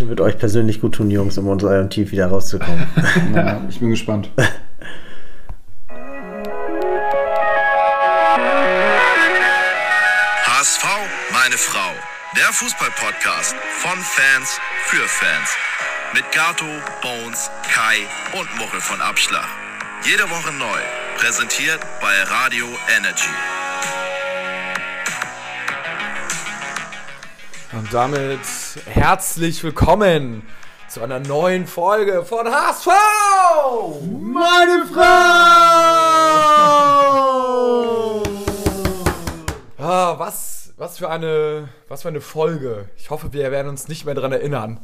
Session wird euch persönlich gut tun, Jungs, um aus eurem Tief wieder rauszukommen. ja, ich bin gespannt. HSV, meine Frau. Der Fußball-Podcast von Fans für Fans. Mit Gato, Bones, Kai und Muchel von Abschlag. Jede Woche neu. Präsentiert bei Radio Energy. Und damit herzlich willkommen zu einer neuen Folge von HSV! Meine Frau! Ah, was, was, für eine, was für eine Folge. Ich hoffe, wir werden uns nicht mehr daran erinnern.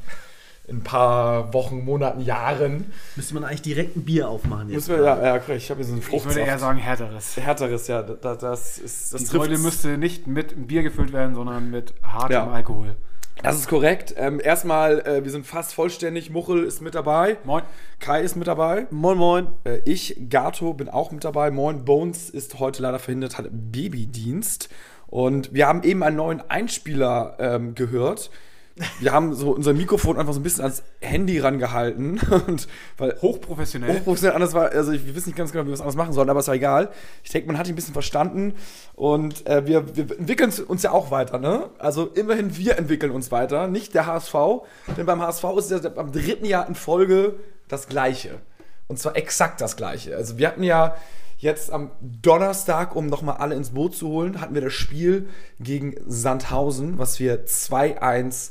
In ein paar Wochen, Monaten, Jahren. Müsste man eigentlich direkt ein Bier aufmachen jetzt. Wir, ja, ja, okay, ich habe hier so einen Ich Fruchtsaft. würde eher sagen härteres. Härteres, ja. Das, das ist, das Die. Keule müsste nicht mit Bier gefüllt werden, sondern mit hartem Ja. Alkohol. Das ist korrekt. Ähm, erstmal, äh, wir sind fast vollständig. Muchel ist mit dabei. Moin. Kai ist mit dabei. Moin, moin. Äh, ich, Gato, bin auch mit dabei. Moin, Bones ist heute leider verhindert, hat Babydienst. Und wir haben eben einen neuen Einspieler ähm, gehört. Wir haben so unser Mikrofon einfach so ein bisschen ans Handy rangehalten. Und, weil Hochprofessionell. Hochprofessionell anders war, also ich, wir wissen nicht ganz genau, wie wir es anders machen sollen, aber ist ja egal. Ich denke, man hat ihn ein bisschen verstanden und äh, wir, wir entwickeln uns ja auch weiter, ne? Also immerhin wir entwickeln uns weiter, nicht der HSV, denn beim HSV ist es ja beim dritten Jahr in Folge das Gleiche. Und zwar exakt das Gleiche. Also wir hatten ja jetzt am Donnerstag, um nochmal alle ins Boot zu holen, hatten wir das Spiel gegen Sandhausen, was wir 2-1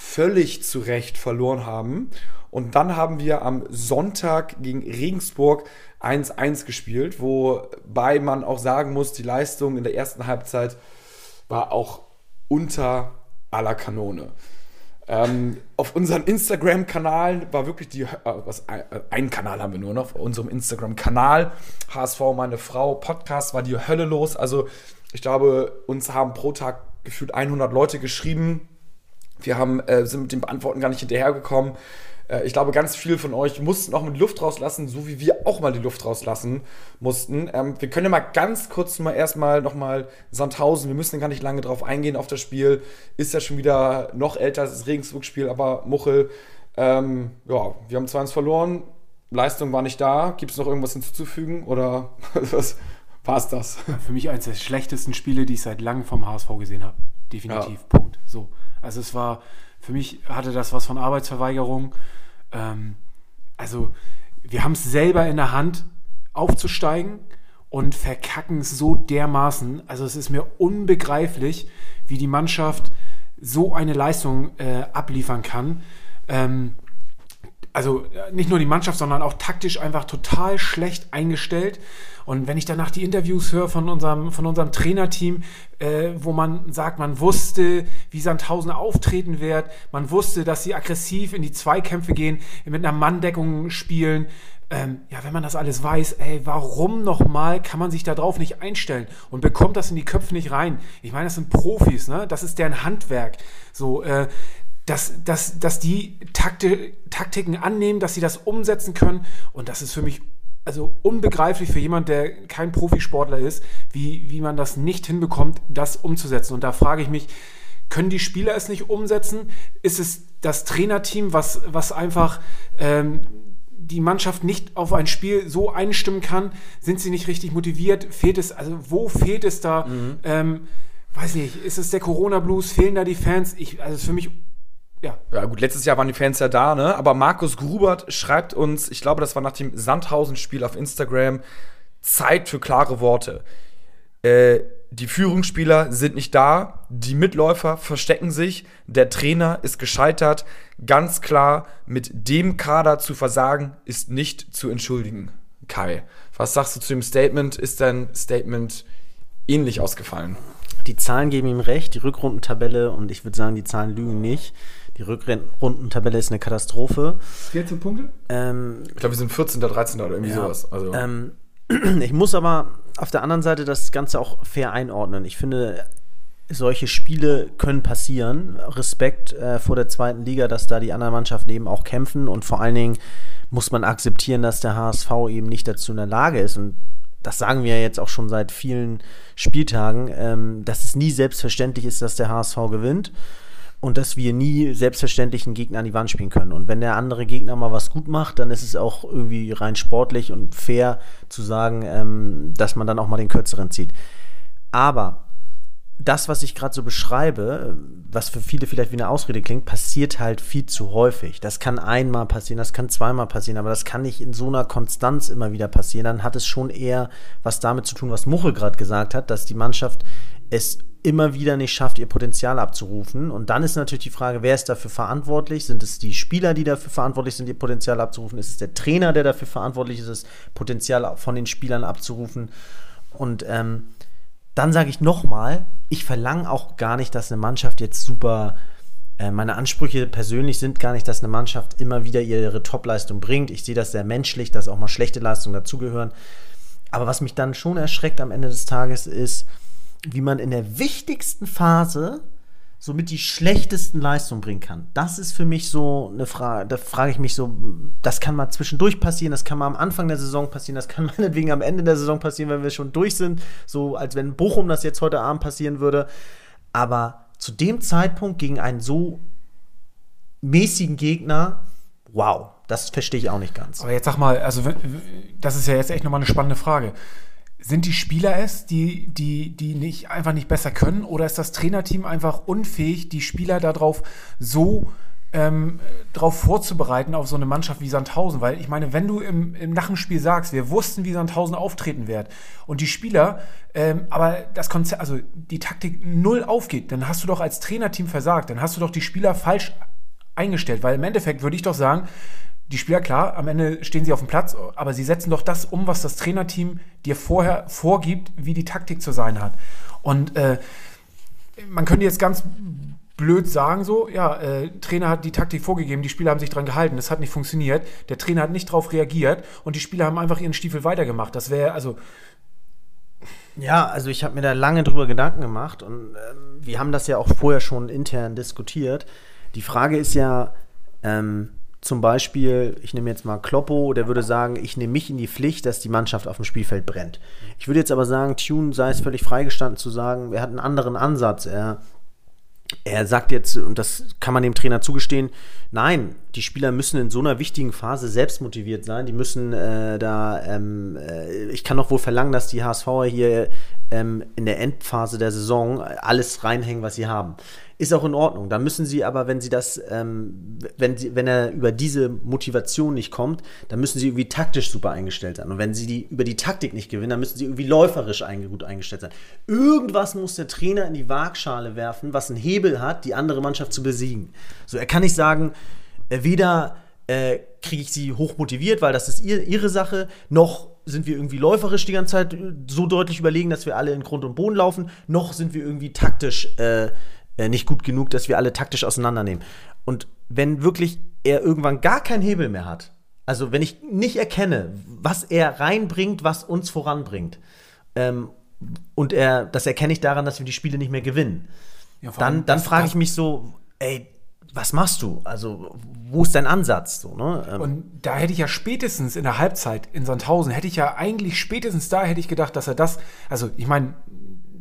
völlig zu Recht verloren haben. Und dann haben wir am Sonntag gegen Regensburg 1-1 gespielt, wobei man auch sagen muss, die Leistung in der ersten Halbzeit war auch unter aller Kanone. Ähm, auf unserem Instagram-Kanal war wirklich die, äh, was, äh, einen Kanal haben wir nur noch, auf unserem Instagram-Kanal, HSV meine Frau, Podcast, war die Hölle los. Also ich glaube, uns haben pro Tag gefühlt 100 Leute geschrieben. Wir haben, äh, sind mit dem Beantworten gar nicht hinterhergekommen. Äh, ich glaube, ganz viele von euch mussten auch die Luft rauslassen, so wie wir auch mal die Luft rauslassen mussten. Ähm, wir können ja mal ganz kurz mal erstmal nochmal Sandhausen, wir müssen gar nicht lange drauf eingehen auf das Spiel. Ist ja schon wieder noch älter als das Regensburg-Spiel, aber Muchel, ähm, ja, wir haben 2-1 verloren. Leistung war nicht da. Gibt es noch irgendwas hinzuzufügen oder was war es das? Für mich eines der schlechtesten Spiele, die ich seit langem vom HSV gesehen habe. Definitiv. Ja. Punkt. So. Also es war, für mich hatte das was von Arbeitsverweigerung. Ähm, also wir haben es selber in der Hand, aufzusteigen und verkacken es so dermaßen. Also es ist mir unbegreiflich, wie die Mannschaft so eine Leistung äh, abliefern kann. Ähm, also nicht nur die Mannschaft, sondern auch taktisch einfach total schlecht eingestellt. Und wenn ich danach die Interviews höre von unserem, von unserem Trainerteam, äh, wo man sagt, man wusste, wie Sandhausen auftreten wird, man wusste, dass sie aggressiv in die Zweikämpfe gehen, mit einer Manndeckung spielen. Ähm, ja, wenn man das alles weiß, ey, warum nochmal kann man sich da drauf nicht einstellen und bekommt das in die Köpfe nicht rein? Ich meine, das sind Profis, ne? Das ist deren Handwerk. So, äh, dass, dass, dass die Takte, Taktiken annehmen, dass sie das umsetzen können. Und das ist für mich also unbegreiflich für jemand, der kein Profisportler ist, wie, wie man das nicht hinbekommt, das umzusetzen. Und da frage ich mich, können die Spieler es nicht umsetzen? Ist es das Trainerteam, was, was einfach ähm, die Mannschaft nicht auf ein Spiel so einstimmen kann? Sind sie nicht richtig motiviert? Fehlt es, also wo fehlt es da? Ähm, weiß nicht, ist es der Corona-Blues? Fehlen da die Fans? Ich, also es ist für mich ja, Ja, gut, letztes Jahr waren die Fans ja da, ne? Aber Markus Grubert schreibt uns, ich glaube, das war nach dem Sandhausen-Spiel auf Instagram, Zeit für klare Worte. Äh, die Führungsspieler sind nicht da, die Mitläufer verstecken sich, der Trainer ist gescheitert. Ganz klar, mit dem Kader zu versagen, ist nicht zu entschuldigen. Kai, was sagst du zu dem Statement? Ist dein Statement ähnlich ausgefallen? Die Zahlen geben ihm recht, die Rückrundentabelle, und ich würde sagen, die Zahlen lügen nicht. Die Rückrundentabelle ist eine Katastrophe. 14 Punkte? Ähm, Ich glaube, wir sind 14. 13. oder irgendwie Ja. sowas. Also, Ähm, ich muss aber auf der anderen Seite das Ganze auch fair einordnen. Ich finde, solche Spiele können passieren. Respekt äh, vor der zweiten Liga, dass da die anderen Mannschaften eben auch kämpfen und vor allen Dingen muss man akzeptieren, dass der HSV eben nicht dazu in der Lage ist und das sagen wir ja jetzt auch schon seit vielen Spieltagen, ähm, dass es nie selbstverständlich ist, dass der HSV gewinnt. Und dass wir nie selbstverständlich einen Gegner an die Wand spielen können. Und wenn der andere Gegner mal was gut macht, dann ist es auch irgendwie rein sportlich und fair zu sagen, ähm, dass man dann auch mal den Kürzeren zieht. Aber das, was ich gerade so beschreibe, was für viele vielleicht wie eine Ausrede klingt, passiert halt viel zu häufig. Das kann einmal passieren, das kann zweimal passieren, aber das kann nicht in so einer Konstanz immer wieder passieren. Dann hat es schon eher was damit zu tun, was Muche gerade gesagt hat, dass die Mannschaft es immer wieder nicht schafft, ihr Potenzial abzurufen. Und dann ist natürlich die Frage, wer ist dafür verantwortlich? Sind es die Spieler, die dafür verantwortlich sind, ihr Potenzial abzurufen? Ist es der Trainer, der dafür verantwortlich ist, das Potenzial von den Spielern abzurufen? Und ähm, dann sage ich nochmal, ich verlange auch gar nicht, dass eine Mannschaft jetzt super. Äh, meine Ansprüche persönlich sind gar nicht, dass eine Mannschaft immer wieder ihre Topleistung bringt. Ich sehe das sehr menschlich, dass auch mal schlechte Leistungen dazugehören. Aber was mich dann schon erschreckt am Ende des Tages ist, wie man in der wichtigsten Phase somit die schlechtesten Leistungen bringen kann. Das ist für mich so eine Frage, da frage ich mich so, das kann mal zwischendurch passieren, das kann mal am Anfang der Saison passieren, das kann meinetwegen am Ende der Saison passieren, wenn wir schon durch sind, so als wenn Bochum das jetzt heute Abend passieren würde. Aber zu dem Zeitpunkt gegen einen so mäßigen Gegner, wow, das verstehe ich auch nicht ganz. Aber jetzt sag mal, also das ist ja jetzt echt nochmal eine spannende Frage sind die Spieler es, die, die, die nicht, einfach nicht besser können? Oder ist das Trainerteam einfach unfähig, die Spieler darauf so ähm, darauf vorzubereiten auf so eine Mannschaft wie Sandhausen? Weil ich meine, wenn du im, im nach sagst, wir wussten, wie Sandhausen auftreten wird und die Spieler, ähm, aber das Konzept, also die Taktik null aufgeht, dann hast du doch als Trainerteam versagt, dann hast du doch die Spieler falsch eingestellt, weil im Endeffekt würde ich doch sagen, die Spieler, klar, am Ende stehen sie auf dem Platz, aber sie setzen doch das um, was das Trainerteam dir vorher vorgibt, wie die Taktik zu sein hat. Und äh, man könnte jetzt ganz blöd sagen, so, ja, äh, Trainer hat die Taktik vorgegeben, die Spieler haben sich dran gehalten, das hat nicht funktioniert, der Trainer hat nicht darauf reagiert und die Spieler haben einfach ihren Stiefel weitergemacht. Das wäre, also. Ja, also ich habe mir da lange drüber Gedanken gemacht und äh, wir haben das ja auch vorher schon intern diskutiert. Die Frage ist ja, ähm, zum Beispiel, ich nehme jetzt mal Kloppo, der würde sagen, ich nehme mich in die Pflicht, dass die Mannschaft auf dem Spielfeld brennt. Ich würde jetzt aber sagen, Tune sei es völlig freigestanden zu sagen, er hat einen anderen Ansatz. Er, er sagt jetzt, und das kann man dem Trainer zugestehen, nein, die Spieler müssen in so einer wichtigen Phase selbst motiviert sein. Die müssen äh, da, ähm, äh, ich kann doch wohl verlangen, dass die HSVer hier ähm, in der Endphase der Saison alles reinhängen, was sie haben. Ist auch in Ordnung. Da müssen sie aber, wenn sie das, ähm, wenn, sie, wenn er über diese Motivation nicht kommt, dann müssen sie irgendwie taktisch super eingestellt sein. Und wenn sie die, über die Taktik nicht gewinnen, dann müssen sie irgendwie läuferisch ein, gut eingestellt sein. Irgendwas muss der Trainer in die Waagschale werfen, was einen Hebel hat, die andere Mannschaft zu besiegen. So, er kann nicht sagen, äh, weder äh, kriege ich sie hoch motiviert, weil das ist ihr, ihre Sache, noch sind wir irgendwie läuferisch die ganze Zeit so deutlich überlegen, dass wir alle in Grund und Boden laufen, noch sind wir irgendwie taktisch äh, äh, nicht gut genug, dass wir alle taktisch auseinandernehmen. Und wenn wirklich er irgendwann gar keinen Hebel mehr hat, also wenn ich nicht erkenne, was er reinbringt, was uns voranbringt, ähm, und er, das erkenne ich daran, dass wir die Spiele nicht mehr gewinnen, ja, dann, dann frage ich mich so, ey, was machst du? Also, wo ist dein Ansatz? So, ne? ähm. Und da hätte ich ja spätestens in der Halbzeit in Sandhausen, hätte ich ja eigentlich spätestens da hätte ich gedacht, dass er das, also ich meine,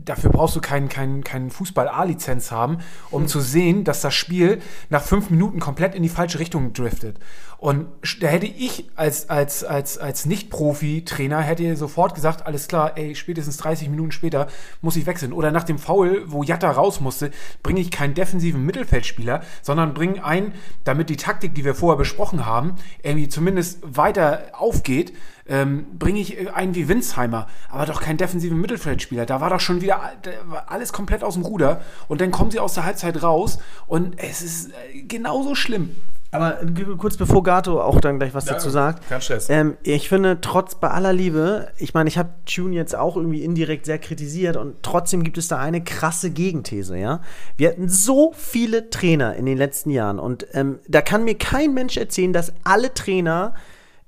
dafür brauchst du keinen kein, kein Fußball-A-Lizenz haben, um mhm. zu sehen, dass das Spiel nach fünf Minuten komplett in die falsche Richtung driftet. Und da hätte ich als, als, als, als Nicht-Profi-Trainer hätte sofort gesagt, alles klar, ey, spätestens 30 Minuten später muss ich wechseln. Oder nach dem Foul, wo Jatta raus musste, bringe ich keinen defensiven Mittelfeldspieler, sondern bringe einen, damit die Taktik, die wir vorher besprochen haben, irgendwie zumindest weiter aufgeht, ähm, bringe ich einen wie Winsheimer, aber doch keinen defensiven Mittelfeldspieler. Da war doch schon wieder alles komplett aus dem Ruder. Und dann kommen sie aus der Halbzeit raus und es ist äh, genauso schlimm. Aber kurz bevor Gato auch dann gleich was ja, dazu sagt. Kein Stress. Ähm, ich finde, trotz bei aller Liebe, ich meine, ich habe Tune jetzt auch irgendwie indirekt sehr kritisiert und trotzdem gibt es da eine krasse Gegenthese, ja. Wir hatten so viele Trainer in den letzten Jahren und ähm, da kann mir kein Mensch erzählen, dass alle Trainer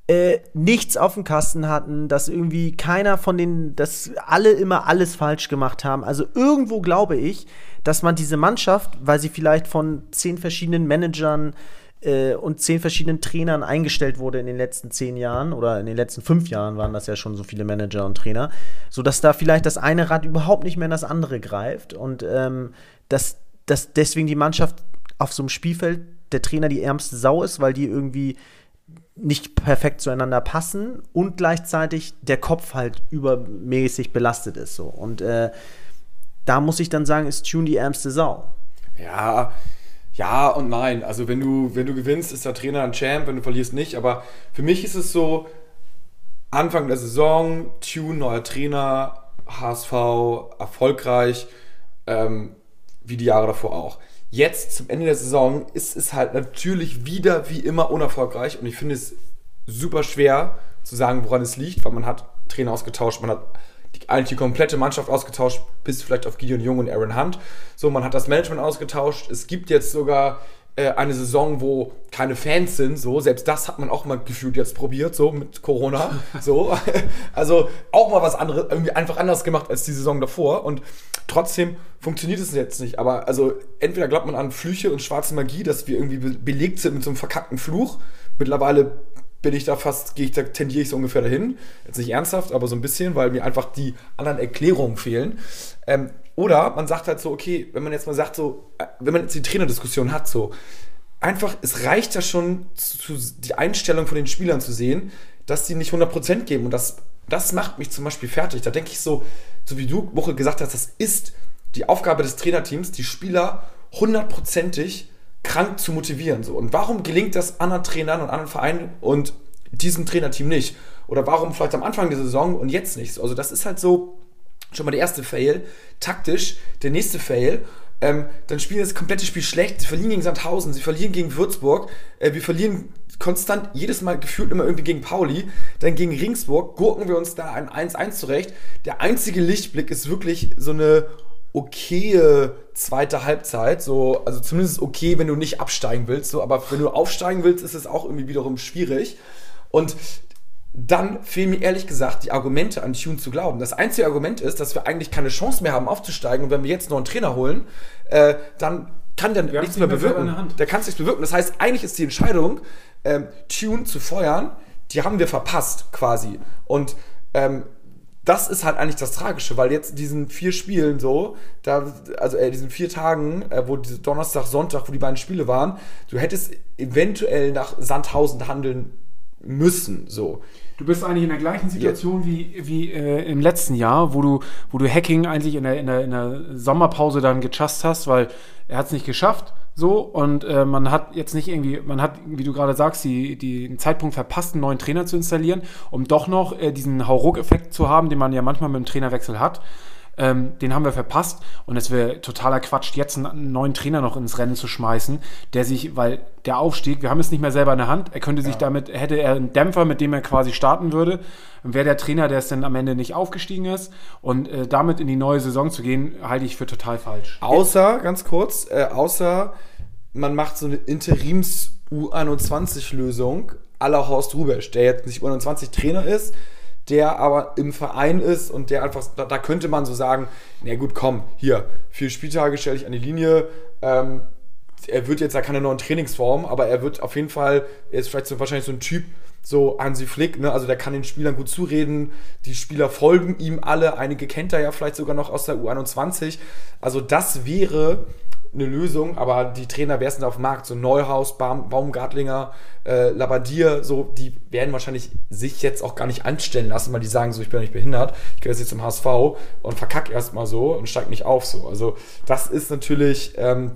äh, nichts auf dem Kasten hatten, dass irgendwie keiner von denen, dass alle immer alles falsch gemacht haben. Also irgendwo glaube ich, dass man diese Mannschaft, weil sie vielleicht von zehn verschiedenen Managern äh, und zehn verschiedenen Trainern eingestellt wurde in den letzten zehn Jahren oder in den letzten fünf Jahren waren das ja schon so viele Manager und Trainer, sodass da vielleicht das eine Rad überhaupt nicht mehr in das andere greift und ähm, dass, dass deswegen die Mannschaft auf so einem Spielfeld der Trainer die ärmste Sau ist, weil die irgendwie nicht perfekt zueinander passen und gleichzeitig der Kopf halt übermäßig belastet ist. So. Und äh, da muss ich dann sagen, ist Tune die ärmste Sau. Ja, ja und nein. Also wenn du, wenn du gewinnst, ist der Trainer ein Champ, wenn du verlierst nicht. Aber für mich ist es so, Anfang der Saison, Tune, neuer Trainer, HSV, erfolgreich, ähm, wie die Jahre davor auch. Jetzt zum Ende der Saison ist es halt natürlich wieder wie immer unerfolgreich und ich finde es super schwer zu sagen, woran es liegt, weil man hat Trainer ausgetauscht, man hat die, eigentlich die komplette Mannschaft ausgetauscht, bis vielleicht auf Gideon Jung und Aaron Hunt. So, man hat das Management ausgetauscht. Es gibt jetzt sogar äh, eine Saison, wo keine Fans sind. So, selbst das hat man auch mal gefühlt jetzt probiert, so mit Corona. So, also auch mal was anderes, irgendwie einfach anders gemacht als die Saison davor. Und trotzdem funktioniert es jetzt nicht. Aber also entweder glaubt man an Flüche und schwarze Magie, dass wir irgendwie be belegt sind mit so einem verkackten Fluch. Mittlerweile bin ich da fast, gehe ich da, tendiere ich so ungefähr dahin. Jetzt nicht ernsthaft, aber so ein bisschen, weil mir einfach die anderen Erklärungen fehlen. Ähm, oder man sagt halt so, okay, wenn man jetzt mal sagt, so, äh, wenn man jetzt die Trainerdiskussion hat, so, einfach, es reicht ja schon, zu, die Einstellung von den Spielern zu sehen, dass die nicht 100% geben. Und das, das macht mich zum Beispiel fertig. Da denke ich so, so wie du, Woche, gesagt hast, das ist die Aufgabe des Trainerteams, die Spieler hundertprozentig krank zu motivieren. So. Und warum gelingt das anderen Trainern und anderen Vereinen und diesem Trainerteam nicht? Oder warum vielleicht am Anfang der Saison und jetzt nicht? Also das ist halt so schon mal der erste Fail. Taktisch, der nächste Fail. Ähm, dann spielen das komplette Spiel schlecht. Sie verlieren gegen Sandhausen, sie verlieren gegen Würzburg. Äh, wir verlieren konstant jedes Mal gefühlt immer irgendwie gegen Pauli. Dann gegen Ringsburg gurken wir uns da ein 1-1 zurecht. Der einzige Lichtblick ist wirklich so eine okaye zweite Halbzeit. So, also zumindest okay, wenn du nicht absteigen willst. So, aber wenn du aufsteigen willst, ist es auch irgendwie wiederum schwierig. Und dann fehlen mir ehrlich gesagt die Argumente an Tune zu glauben. Das einzige Argument ist, dass wir eigentlich keine Chance mehr haben aufzusteigen und wenn wir jetzt noch einen Trainer holen, äh, dann kann der nichts mehr bewirken. Der kann es nichts bewirken. Das heißt, eigentlich ist die Entscheidung, ähm, Tune zu feuern, die haben wir verpasst quasi. Und ähm, das ist halt eigentlich das Tragische, weil jetzt diesen vier Spielen so, da, also äh, diesen vier Tagen, äh, wo Donnerstag, Sonntag, wo die beiden Spiele waren, du hättest eventuell nach Sandhausen handeln müssen. So. Du bist eigentlich in der gleichen Situation ja. wie, wie äh, im letzten Jahr, wo du, wo du Hacking eigentlich in der, in, der, in der Sommerpause dann gechast hast, weil er hat es nicht geschafft. So, und äh, man hat jetzt nicht irgendwie, man hat, wie du gerade sagst, die, die, den Zeitpunkt verpasst, einen neuen Trainer zu installieren, um doch noch äh, diesen Hauruck-Effekt zu haben, den man ja manchmal mit dem Trainerwechsel hat. Ähm, den haben wir verpasst und es wäre totaler Quatsch, jetzt einen neuen Trainer noch ins Rennen zu schmeißen, der sich, weil der Aufstieg, wir haben es nicht mehr selber in der Hand, er könnte sich ja. damit, hätte er einen Dämpfer, mit dem er quasi starten würde, wäre der Trainer, der es dann am Ende nicht aufgestiegen ist und äh, damit in die neue Saison zu gehen, halte ich für total falsch. Außer, ganz kurz, äh, außer man macht so eine Interims- U21-Lösung aller Horst Rubesch, der jetzt nicht U21-Trainer ist, der aber im Verein ist und der einfach, da, da könnte man so sagen, na gut, komm, hier, vier Spieltage stelle ich an die Linie, ähm, er wird jetzt ja keine neuen Trainingsform, aber er wird auf jeden Fall, er ist vielleicht so, wahrscheinlich so ein Typ, so Hansi Flick, ne? also der kann den Spielern gut zureden, die Spieler folgen ihm alle, einige kennt er ja vielleicht sogar noch aus der U21, also das wäre eine Lösung, aber die Trainer, wer ist denn auf dem Markt? So Neuhaus, Baum, Baumgartlinger, äh, Labadier, so, die werden wahrscheinlich sich jetzt auch gar nicht anstellen lassen, weil die sagen so, ich bin ja nicht behindert, ich gehe jetzt zum HSV und verkack erstmal so und steig nicht auf so. Also das ist natürlich. Ähm,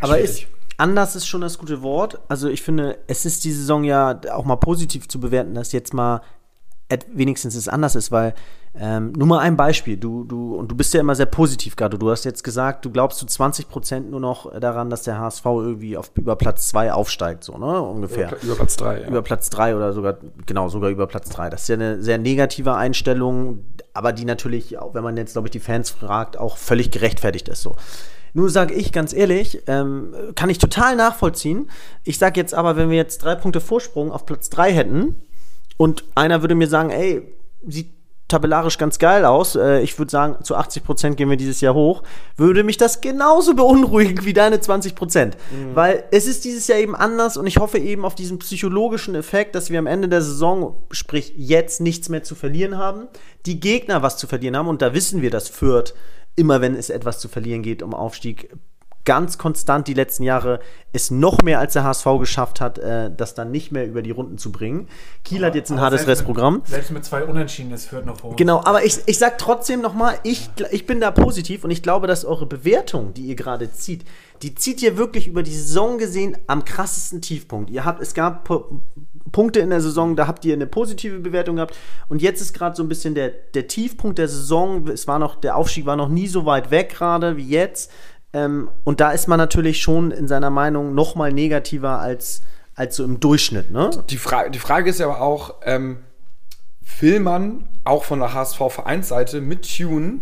aber ist anders ist schon das gute Wort. Also ich finde, es ist die Saison ja auch mal positiv zu bewerten, dass jetzt mal wenigstens es anders ist, weil ähm, nur mal ein Beispiel, du, du, und du bist ja immer sehr positiv gerade. Du hast jetzt gesagt, du glaubst zu 20 Prozent nur noch daran, dass der HSV irgendwie auf, über Platz 2 aufsteigt, so, ne? Ungefähr. Über, über Platz 3, ja. Über Platz 3 oder sogar, genau, sogar über Platz 3. Das ist ja eine sehr negative Einstellung, aber die natürlich, auch wenn man jetzt, glaube ich, die Fans fragt, auch völlig gerechtfertigt ist, so. Nur sage ich ganz ehrlich, ähm, kann ich total nachvollziehen. Ich sage jetzt aber, wenn wir jetzt drei Punkte Vorsprung auf Platz 3 hätten, und einer würde mir sagen, ey, sieht tabellarisch ganz geil aus. Äh, ich würde sagen, zu 80 Prozent gehen wir dieses Jahr hoch. Würde mich das genauso beunruhigen wie deine 20 Prozent. Mhm. Weil es ist dieses Jahr eben anders und ich hoffe eben auf diesen psychologischen Effekt, dass wir am Ende der Saison, sprich jetzt nichts mehr zu verlieren haben, die Gegner was zu verlieren haben und da wissen wir, dass Fürth immer, wenn es etwas zu verlieren geht um Aufstieg, ganz konstant die letzten Jahre es noch mehr als der HSV geschafft hat, äh, das dann nicht mehr über die Runden zu bringen. Kiel hat jetzt ein Aber hartes selbst Restprogramm. Mit, selbst mit zwei Unentschieden, das führt noch vor uns. Genau, aber ich, ich sag trotzdem nochmal, ich, ich bin da positiv und ich glaube, dass eure Bewertung, die ihr gerade zieht, die zieht ihr wirklich über die Saison gesehen am krassesten Tiefpunkt. Ihr habt, es gab Pu- Punkte in der Saison, da habt ihr eine positive Bewertung gehabt und jetzt ist gerade so ein bisschen der, der Tiefpunkt der Saison. Es war noch, der Aufstieg war noch nie so weit weg gerade wie jetzt. Ähm, und da ist man natürlich schon in seiner Meinung noch mal negativer als, als so im Durchschnitt, ne? Die, Fra die Frage ist ja aber auch, ähm, will man auch von der HSV-Vereinsseite mit Tune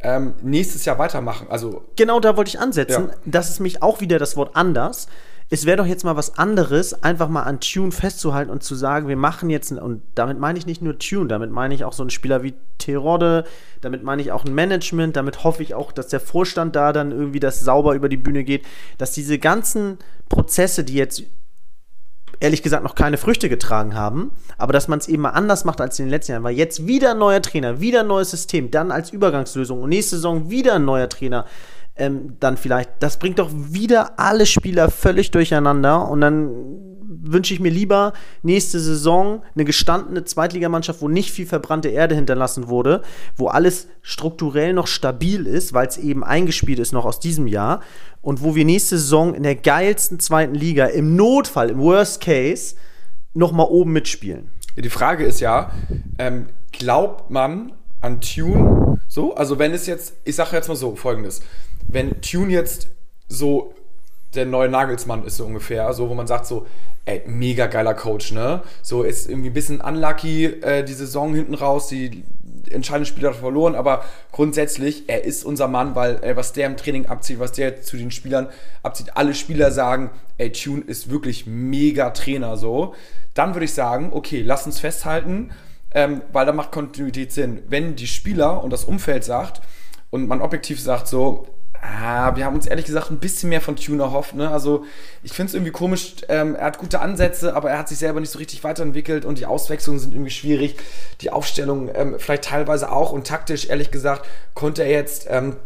ähm, nächstes Jahr weitermachen? Also Genau da wollte ich ansetzen. Ja. Das ist mich auch wieder das Wort anders. Es wäre doch jetzt mal was anderes, einfach mal an Tune festzuhalten und zu sagen, wir machen jetzt, und damit meine ich nicht nur Tune, damit meine ich auch so einen Spieler wie Terodde, damit meine ich auch ein Management, damit hoffe ich auch, dass der Vorstand da dann irgendwie das sauber über die Bühne geht, dass diese ganzen Prozesse, die jetzt ehrlich gesagt noch keine Früchte getragen haben, aber dass man es eben mal anders macht als in den letzten Jahren, weil jetzt wieder ein neuer Trainer, wieder ein neues System, dann als Übergangslösung und nächste Saison wieder ein neuer Trainer, ähm, dann vielleicht, das bringt doch wieder alle Spieler völlig durcheinander und dann wünsche ich mir lieber nächste Saison eine gestandene Zweitligamannschaft, wo nicht viel verbrannte Erde hinterlassen wurde, wo alles strukturell noch stabil ist, weil es eben eingespielt ist noch aus diesem Jahr und wo wir nächste Saison in der geilsten zweiten Liga im Notfall, im Worst Case, noch mal oben mitspielen. Die Frage ist ja, ähm, glaubt man an Tune so? Also wenn es jetzt, ich sage jetzt mal so folgendes, wenn Tune jetzt so der neue Nagelsmann ist so ungefähr, so wo man sagt so, ey, mega geiler Coach, ne? So ist irgendwie ein bisschen unlucky äh, die Saison hinten raus, die entscheidenden Spieler verloren, aber grundsätzlich, er ist unser Mann, weil äh, was der im Training abzieht, was der zu den Spielern abzieht, alle Spieler sagen, ey, Tune ist wirklich mega Trainer so. Dann würde ich sagen, okay, lass uns festhalten, ähm, weil da macht Kontinuität Sinn. Wenn die Spieler und das Umfeld sagt und man objektiv sagt so, Ah, wir haben uns ehrlich gesagt ein bisschen mehr von Tune erhofft. Ne? Also ich finde es irgendwie komisch. Ähm, er hat gute Ansätze, aber er hat sich selber nicht so richtig weiterentwickelt und die Auswechslungen sind irgendwie schwierig. Die Aufstellung ähm, vielleicht teilweise auch und taktisch, ehrlich gesagt, konnte er jetzt ähm,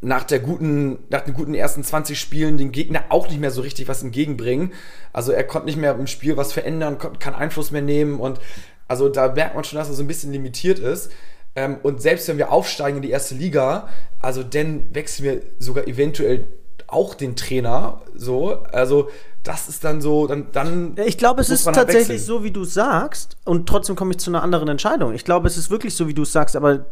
nach der guten, nach den guten ersten 20 Spielen den Gegner auch nicht mehr so richtig was entgegenbringen. Also er konnte nicht mehr im Spiel was verändern, konnte keinen Einfluss mehr nehmen und also da merkt man schon, dass er so ein bisschen limitiert ist. Ähm, und selbst wenn wir aufsteigen in die erste Liga, also dann wechseln wir sogar eventuell auch den Trainer. So, also das ist dann so, dann, dann Ich glaube, es ist halt tatsächlich wechseln. so, wie du sagst, und trotzdem komme ich zu einer anderen Entscheidung. Ich glaube, es ist wirklich so, wie du es sagst, aber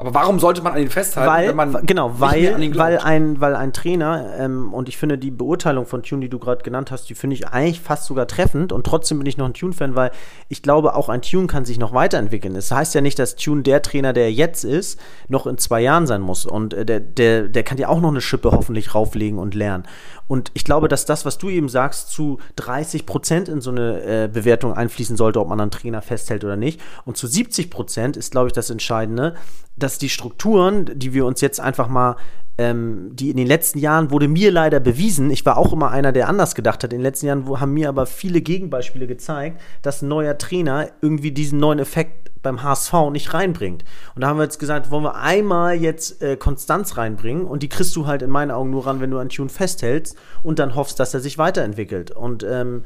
Aber warum sollte man an ihn festhalten, weil, wenn man genau, weil, weil, ein, weil ein Trainer, ähm, und ich finde die Beurteilung von Tune, die du gerade genannt hast, die finde ich eigentlich fast sogar treffend und trotzdem bin ich noch ein Tune-Fan, weil ich glaube, auch ein Tune kann sich noch weiterentwickeln. Es das heißt ja nicht, dass Tune der Trainer, der jetzt ist, noch in zwei Jahren sein muss und äh, der, der, der kann ja auch noch eine Schippe hoffentlich rauflegen und lernen. Und ich glaube, dass das, was du eben sagst, zu 30 Prozent in so eine äh, Bewertung einfließen sollte, ob man einen Trainer festhält oder nicht. Und zu 70 Prozent ist, glaube ich, das Entscheidende, dass die Strukturen, die wir uns jetzt einfach mal, ähm, die in den letzten Jahren wurde mir leider bewiesen, ich war auch immer einer, der anders gedacht hat. In den letzten Jahren haben mir aber viele Gegenbeispiele gezeigt, dass ein neuer Trainer irgendwie diesen neuen Effekt beim HSV nicht reinbringt. Und da haben wir jetzt gesagt, wollen wir einmal jetzt äh, Konstanz reinbringen und die kriegst du halt in meinen Augen nur ran, wenn du an Tune festhältst und dann hoffst, dass er sich weiterentwickelt. Und ähm,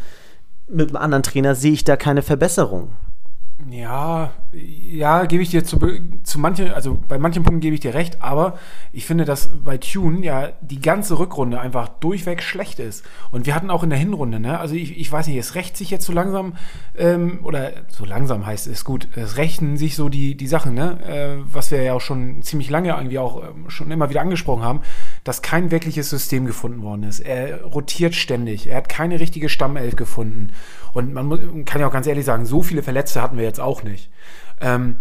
mit einem anderen Trainer sehe ich da keine Verbesserung. Ja, ja, gebe ich dir zu, zu manchen, also bei manchen Punkten gebe ich dir recht, aber ich finde, dass bei Tune ja die ganze Rückrunde einfach durchweg schlecht ist. Und wir hatten auch in der Hinrunde, ne, also ich, ich weiß nicht, es rächt sich jetzt so langsam, ähm, oder so langsam heißt es gut, es rächten sich so die, die Sachen, ne, äh, was wir ja auch schon ziemlich lange irgendwie auch ähm, schon immer wieder angesprochen haben, dass kein wirkliches System gefunden worden ist. Er rotiert ständig, er hat keine richtige Stammelf gefunden. Und man kann ja auch ganz ehrlich sagen, so viele Verletzte hatten wir jetzt auch nicht. Ähm,